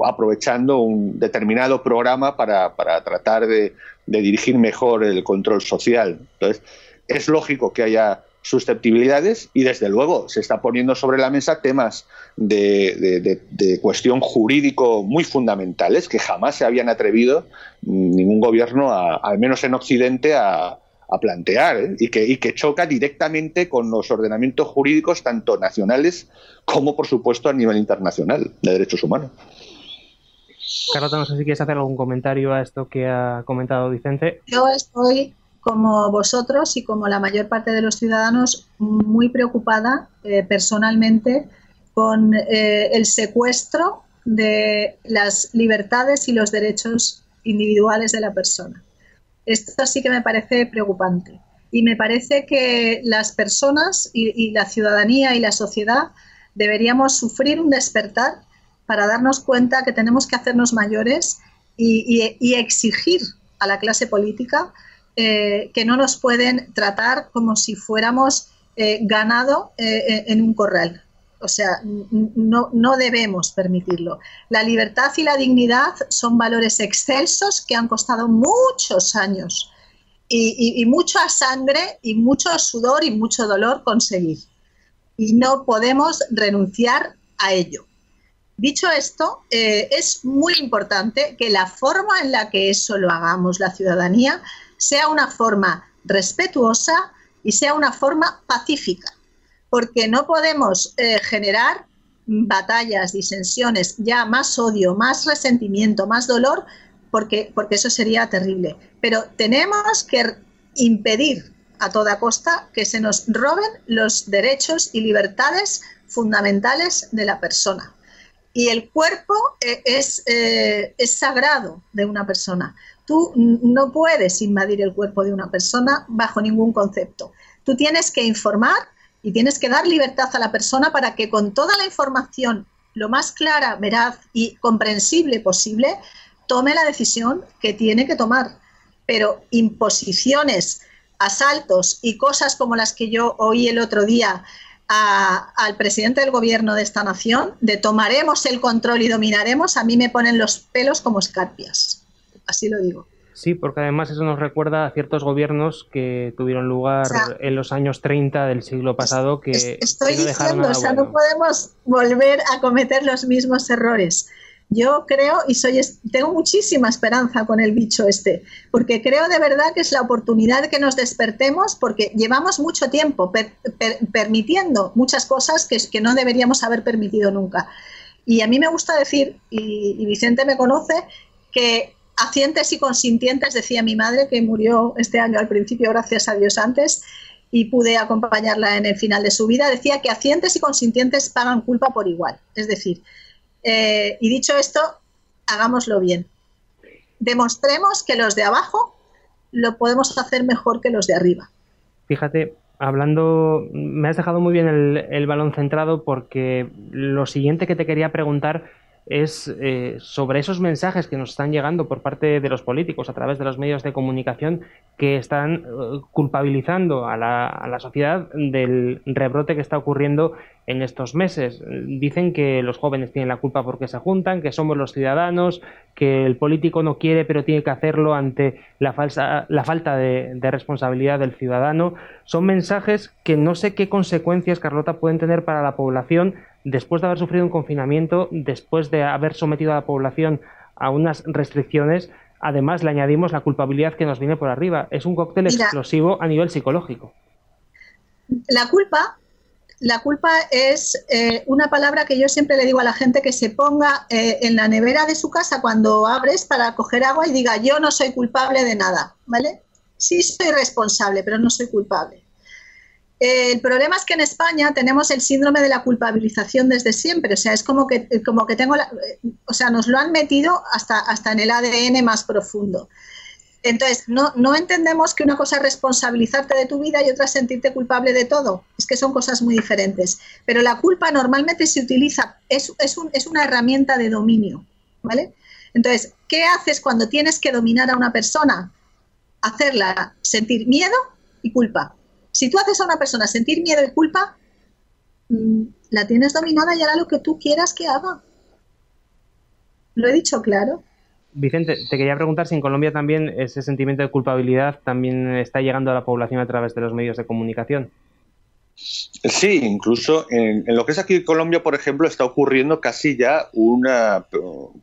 aprovechando un determinado programa para, tratar de, de dirigir mejor el control social. Entonces, es lógico que haya susceptibilidades y desde luego se está poniendo sobre la mesa temas de, cuestión jurídico muy fundamentales que jamás se habían atrevido ningún gobierno, al menos en Occidente, a, plantear ¿eh? y, que, y que choca directamente con los ordenamientos jurídicos tanto nacionales como por supuesto a nivel internacional de derechos humanos. Carlota, no sé si quieres hacer algún comentario a esto que ha comentado Vicente. Yo estoy como vosotros y como la mayor parte de los ciudadanos, muy preocupada eh, personalmente con eh, el secuestro de las libertades y los derechos individuales de la persona. Esto sí que me parece preocupante. Y me parece que las personas y, la ciudadanía y la sociedad deberíamos sufrir un despertar para darnos cuenta que tenemos que hacernos mayores y exigir a la clase política eh, que no nos pueden tratar como si fuéramos eh, ganado eh, en un corral. O sea, no, no, debemos permitirlo. La libertad y la dignidad son valores excelsos que han costado muchos años y, mucha sangre y mucho sudor y mucho dolor conseguir. Y no podemos renunciar a ello. Dicho esto, es muy importante que la forma en la que eso lo hagamos la ciudadanía sea una forma respetuosa y sea una forma pacífica, porque no podemos eh, generar batallas, disensiones, ya más odio, más resentimiento, más dolor, porque, porque eso sería terrible. Pero tenemos que impedir a toda costa que se nos roben los derechos y libertades fundamentales de la persona. Y el cuerpo eh, es, eh, es sagrado de una persona. Tú no puedes invadir el cuerpo de una persona bajo ningún concepto. Tú tienes que informar y tienes que dar libertad a la persona para que con toda la información lo más clara, veraz y comprensible posible, tome la decisión que tiene que tomar. Pero imposiciones, asaltos y cosas como las que yo oí el otro día al presidente del gobierno de esta nación, de tomaremos el control y dominaremos, a mí me ponen los pelos como escarpias así lo digo. Sí, porque además eso nos recuerda a ciertos gobiernos que tuvieron lugar en los años 30 del siglo pasado que... estoy diciendo, o sea, no podemos volver a cometer los mismos errores. Yo creo y soy tengo muchísima esperanza con el bicho este, porque creo de verdad que es la oportunidad de que nos despertemos, porque llevamos mucho tiempo permitiendo muchas cosas que, que, no deberíamos haber permitido nunca. Y a mí me gusta decir, y Vicente me conoce, que Acientes y consintientes, decía mi madre, que murió este año al principio, gracias a Dios antes, y pude acompañarla en el final de su vida, decía que acientes y consintientes pagan culpa por igual. Es decir, eh, y dicho esto, hagámoslo bien. Demostremos que los de abajo lo podemos hacer mejor que los de arriba. Fíjate, hablando, me has dejado muy bien el, el balón centrado porque lo siguiente que te quería preguntar es eh, sobre esos mensajes que nos están llegando por parte de los políticos a través de los medios de comunicación que están eh, culpabilizando a la, a la, sociedad del rebrote que está ocurriendo en estos meses. Dicen que los jóvenes tienen la culpa porque se juntan, que somos los ciudadanos, que el político no quiere pero tiene que hacerlo ante la, falsa, la falta de, de responsabilidad del ciudadano. Son mensajes que no sé qué consecuencias, Carlota, pueden tener para la población después de haber sufrido un confinamiento, después de haber sometido a la población a unas restricciones, además le añadimos la culpabilidad que nos viene por arriba. Es un cóctel explosivo a nivel psicológico. La culpa, la culpa es eh, una palabra que yo siempre le digo a la gente que se ponga eh, en la nevera de su casa cuando abres para coger agua y diga yo no soy culpable de nada, ¿vale? Sí soy responsable, pero no soy culpable. El problema es que en España tenemos el síndrome de la culpabilización desde siempre, o sea, es como que, como que tengo, o sea, nos lo han metido hasta, hasta en el ADN más profundo. Entonces, no, no entendemos que una cosa es responsabilizarte de tu vida y otra es sentirte culpable de todo. Es que son cosas muy diferentes. Pero la culpa normalmente se utiliza, es, es, un, es una herramienta de dominio, ¿vale? Entonces, ¿qué haces cuando tienes que dominar a una persona? Hacerla sentir miedo y culpa. Si tú haces a una persona sentir miedo y culpa, mm, la tienes dominada y hará lo que tú quieras que haga. ¿Lo he dicho claro? Vicente, te quería preguntar si en Colombia también ese sentimiento de culpabilidad también está llegando a la población a través de los medios de comunicación. Sí, incluso en, lo que es aquí Colombia, por ejemplo, está ocurriendo casi ya una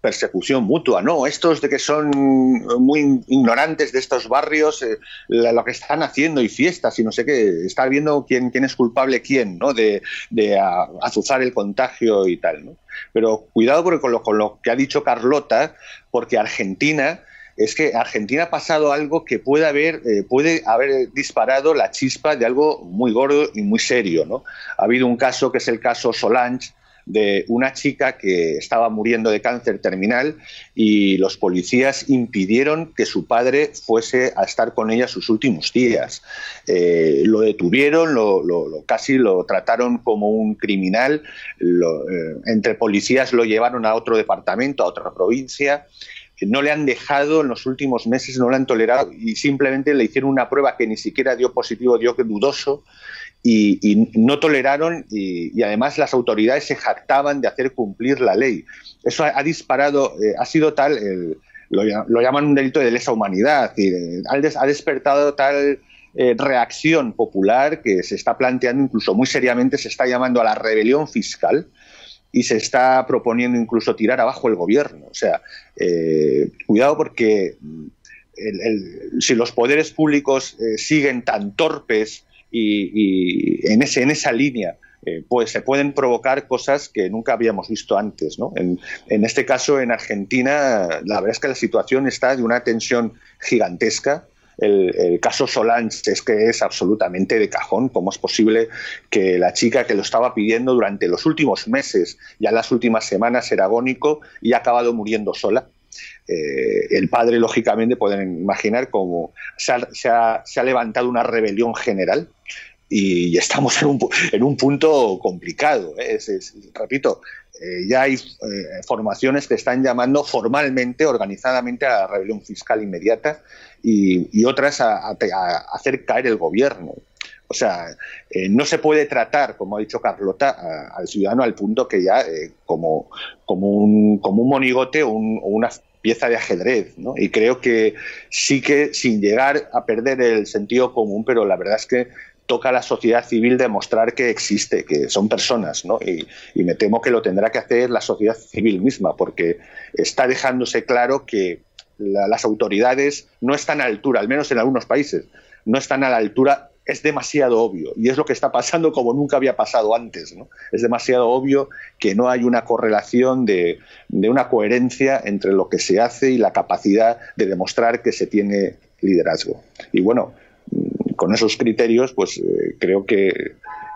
persecución mutua, ¿no? Estos de que son muy ignorantes de estos barrios, eh, lo que están haciendo y fiestas y no sé qué, está viendo quién, quién es culpable quién, ¿no? De, azuzar el contagio y tal, ¿no? Pero cuidado con lo que ha dicho Carlota, porque Argentina es que Argentina ha pasado algo que puede haber, eh, puede haber disparado la chispa de algo muy gordo y muy serio. ¿no? Ha habido un caso que es el caso Solange, de una chica que estaba muriendo de cáncer terminal y los policías impidieron que su padre fuese a estar con ella sus últimos días. Eh, lo detuvieron, lo, casi lo trataron como un criminal, eh, entre policías lo llevaron a otro departamento, a otra provincia no le han dejado en los últimos meses, no le han tolerado y simplemente le hicieron una prueba que ni siquiera dio positivo, dio dudoso y, no toleraron y, además las autoridades se jactaban de hacer cumplir la ley. Eso ha, disparado, eh, ha sido tal, lo, llaman un delito de lesa humanidad, eh, ha despertado tal eh, reacción popular que se está planteando incluso muy seriamente, se está llamando a la rebelión fiscal y se está proponiendo incluso tirar abajo el gobierno. O sea, eh, cuidado porque mm, si los poderes públicos eh, siguen tan torpes y, en, esa línea, eh, pues se pueden provocar cosas que nunca habíamos visto antes. ¿no? En, este caso, en Argentina, la verdad es que la situación está de una tensión gigantesca el, caso Solange es que es absolutamente de cajón. ¿Cómo es posible que la chica que lo estaba pidiendo durante los últimos meses, ya las últimas semanas, era agónico y ha acabado muriendo sola? Eh, el padre, lógicamente, pueden imaginar cómo se ha, levantado una rebelión general y estamos en un, punto complicado. ¿eh? repito, eh, ya hay formaciones que están llamando formalmente, organizadamente, a la rebelión fiscal inmediata y, otras a, hacer caer el gobierno. O sea, eh, no se puede tratar, como ha dicho Carlota, al ciudadano al punto que ya eh, como, como, un, como un monigote o, una pieza de ajedrez. ¿no? Y creo que sí que sin llegar a perder el sentido común, pero la verdad es que toca a la sociedad civil demostrar que existe, que son personas, ¿no? Y, y, me temo que lo tendrá que hacer la sociedad civil misma, porque está dejándose claro que las autoridades no están a la altura, al menos en algunos países, no están a la altura es demasiado obvio y es lo que está pasando como nunca había pasado antes. ¿no? Es demasiado obvio que no hay una correlación de, una coherencia entre lo que se hace y la capacidad de demostrar que se tiene liderazgo. Y bueno, mm, con esos criterios, pues eh, creo que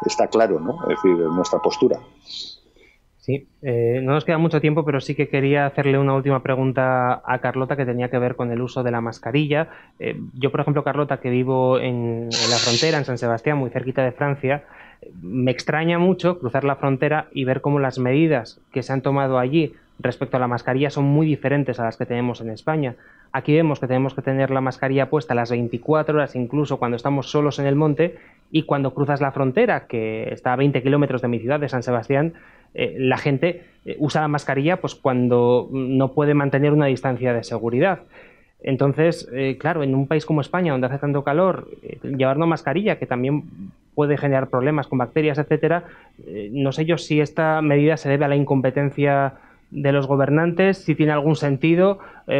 está claro, ¿no? Es decir, nuestra postura. Sí, eh, no nos queda mucho tiempo, pero sí que quería hacerle una última pregunta a Carlota que tenía que ver con el uso de la mascarilla. Eh, yo, por ejemplo, Carlota, que vivo en, la frontera, en San Sebastián, muy cerquita de Francia, me extraña mucho cruzar la frontera y ver cómo las medidas que se han tomado allí respecto a la mascarilla son muy diferentes a las que tenemos en España. Aquí vemos que tenemos que tener la mascarilla puesta las 24 horas, incluso cuando estamos solos en el monte, y cuando cruzas la frontera, que está a 20 kilómetros de mi ciudad, de San Sebastián, eh, la gente eh, usa la mascarilla pues, cuando no puede mantener una distancia de seguridad. Entonces, eh, claro, en un país como España, donde hace tanto calor, llevar una mascarilla, que también puede generar problemas con bacterias, etcétera, no sé yo si esta medida se debe a la incompetencia de los gobernantes, si tiene algún sentido,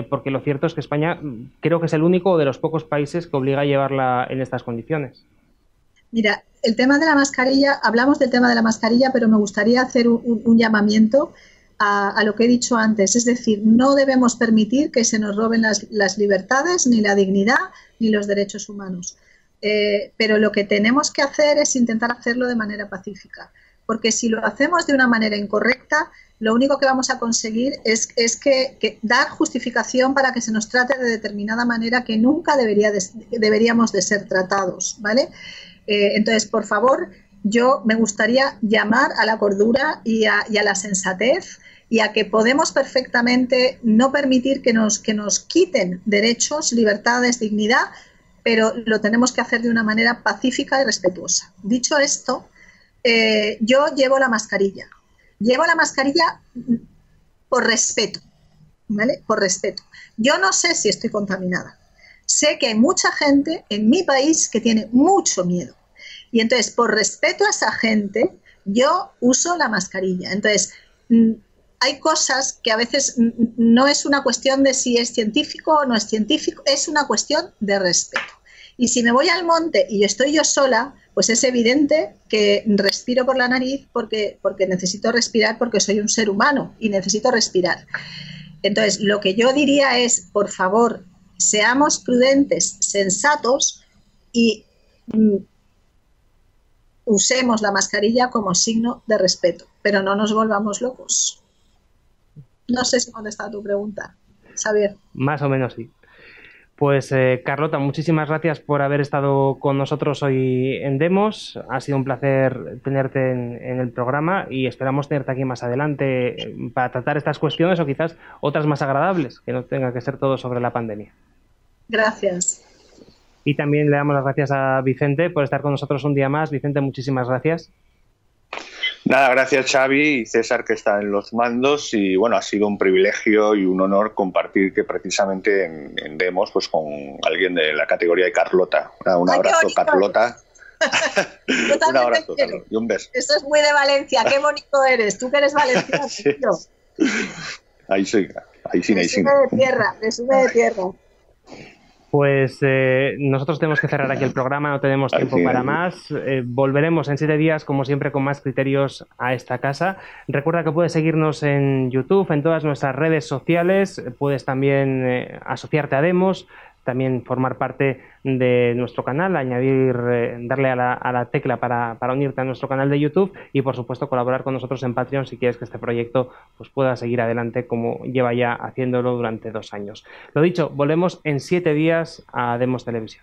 porque lo cierto es que España mm, creo que es el único de los pocos países que obliga a llevarla en estas condiciones. Mira, el tema de la mascarilla, hablamos del tema de la mascarilla, pero me gustaría hacer un, llamamiento a, lo que he dicho antes. Es decir, no debemos permitir que se nos roben las, libertades, ni la dignidad, ni los derechos humanos. Eh, pero lo que tenemos que hacer es intentar hacerlo de manera pacífica. porque si lo hacemos de una manera incorrecta, lo único que vamos a conseguir es, que, dar justificación para que se nos trate de determinada manera que nunca debería deberíamos de ser tratados, ¿vale? Eh, entonces, por favor, yo me gustaría llamar a la cordura y a, la sensatez y a que podemos perfectamente no permitir que nos, que nos quiten derechos, libertades, dignidad, pero lo tenemos que hacer de una manera pacífica y respetuosa. Dicho esto, eh, yo llevo la mascarilla. Llevo la mascarilla por respeto, ¿vale? Por respeto. Yo no sé si estoy contaminada. Sé que hay mucha gente en mi país que tiene mucho miedo. Y entonces, por respeto a esa gente, yo uso la mascarilla. Entonces, mm, hay cosas que a veces no es una cuestión de si es científico o no es científico, es una cuestión de respeto. Y si me voy al monte y estoy yo sola, pues es evidente que respiro por la nariz porque, porque necesito respirar porque soy un ser humano y necesito respirar. Entonces, lo que yo diría es, por favor, seamos prudentes, sensatos y mm, usemos la mascarilla como signo de respeto, pero no nos volvamos locos. No sé si contesta tu pregunta, Xavier. Más o menos sí. Pues eh, Carlota, muchísimas gracias por haber estado con nosotros hoy en Demos. Ha sido un placer tenerte en, el programa y esperamos tenerte aquí más adelante eh, para tratar estas cuestiones o quizás otras más agradables, que no tenga que ser todo sobre la pandemia. Gracias. Y también le damos las gracias a Vicente por estar con nosotros un día más. Vicente, muchísimas gracias. Nada, gracias Xavi y César que está en los mandos y bueno, ha sido un privilegio y un honor compartir que precisamente en, Demos pues con alguien de la categoría de Carlota. Un abrazo Carlota. [LAUGHS] [LAUGHS] un abrazo y un beso. Eso es muy de Valencia, qué bonito eres, tú que eres valenciano. [LAUGHS] Ahí sí, ahí sí, ahí sí. de tierra, sube de tierra. Pues eh, nosotros tenemos que cerrar aquí el programa, no tenemos tiempo para más. Eh, volveremos en siete días, como siempre, con más criterios a esta casa. Recuerda que puedes seguirnos en YouTube, en todas nuestras redes sociales. Puedes también eh, asociarte a Demos, también formar parte de nuestro canal, añadir, eh, darle a la, tecla para, unirte a nuestro canal de YouTube y por supuesto colaborar con nosotros en Patreon si quieres que este proyecto pues, pueda seguir adelante como lleva ya haciéndolo durante dos años. Lo dicho, volvemos en siete días a Demos Televisión.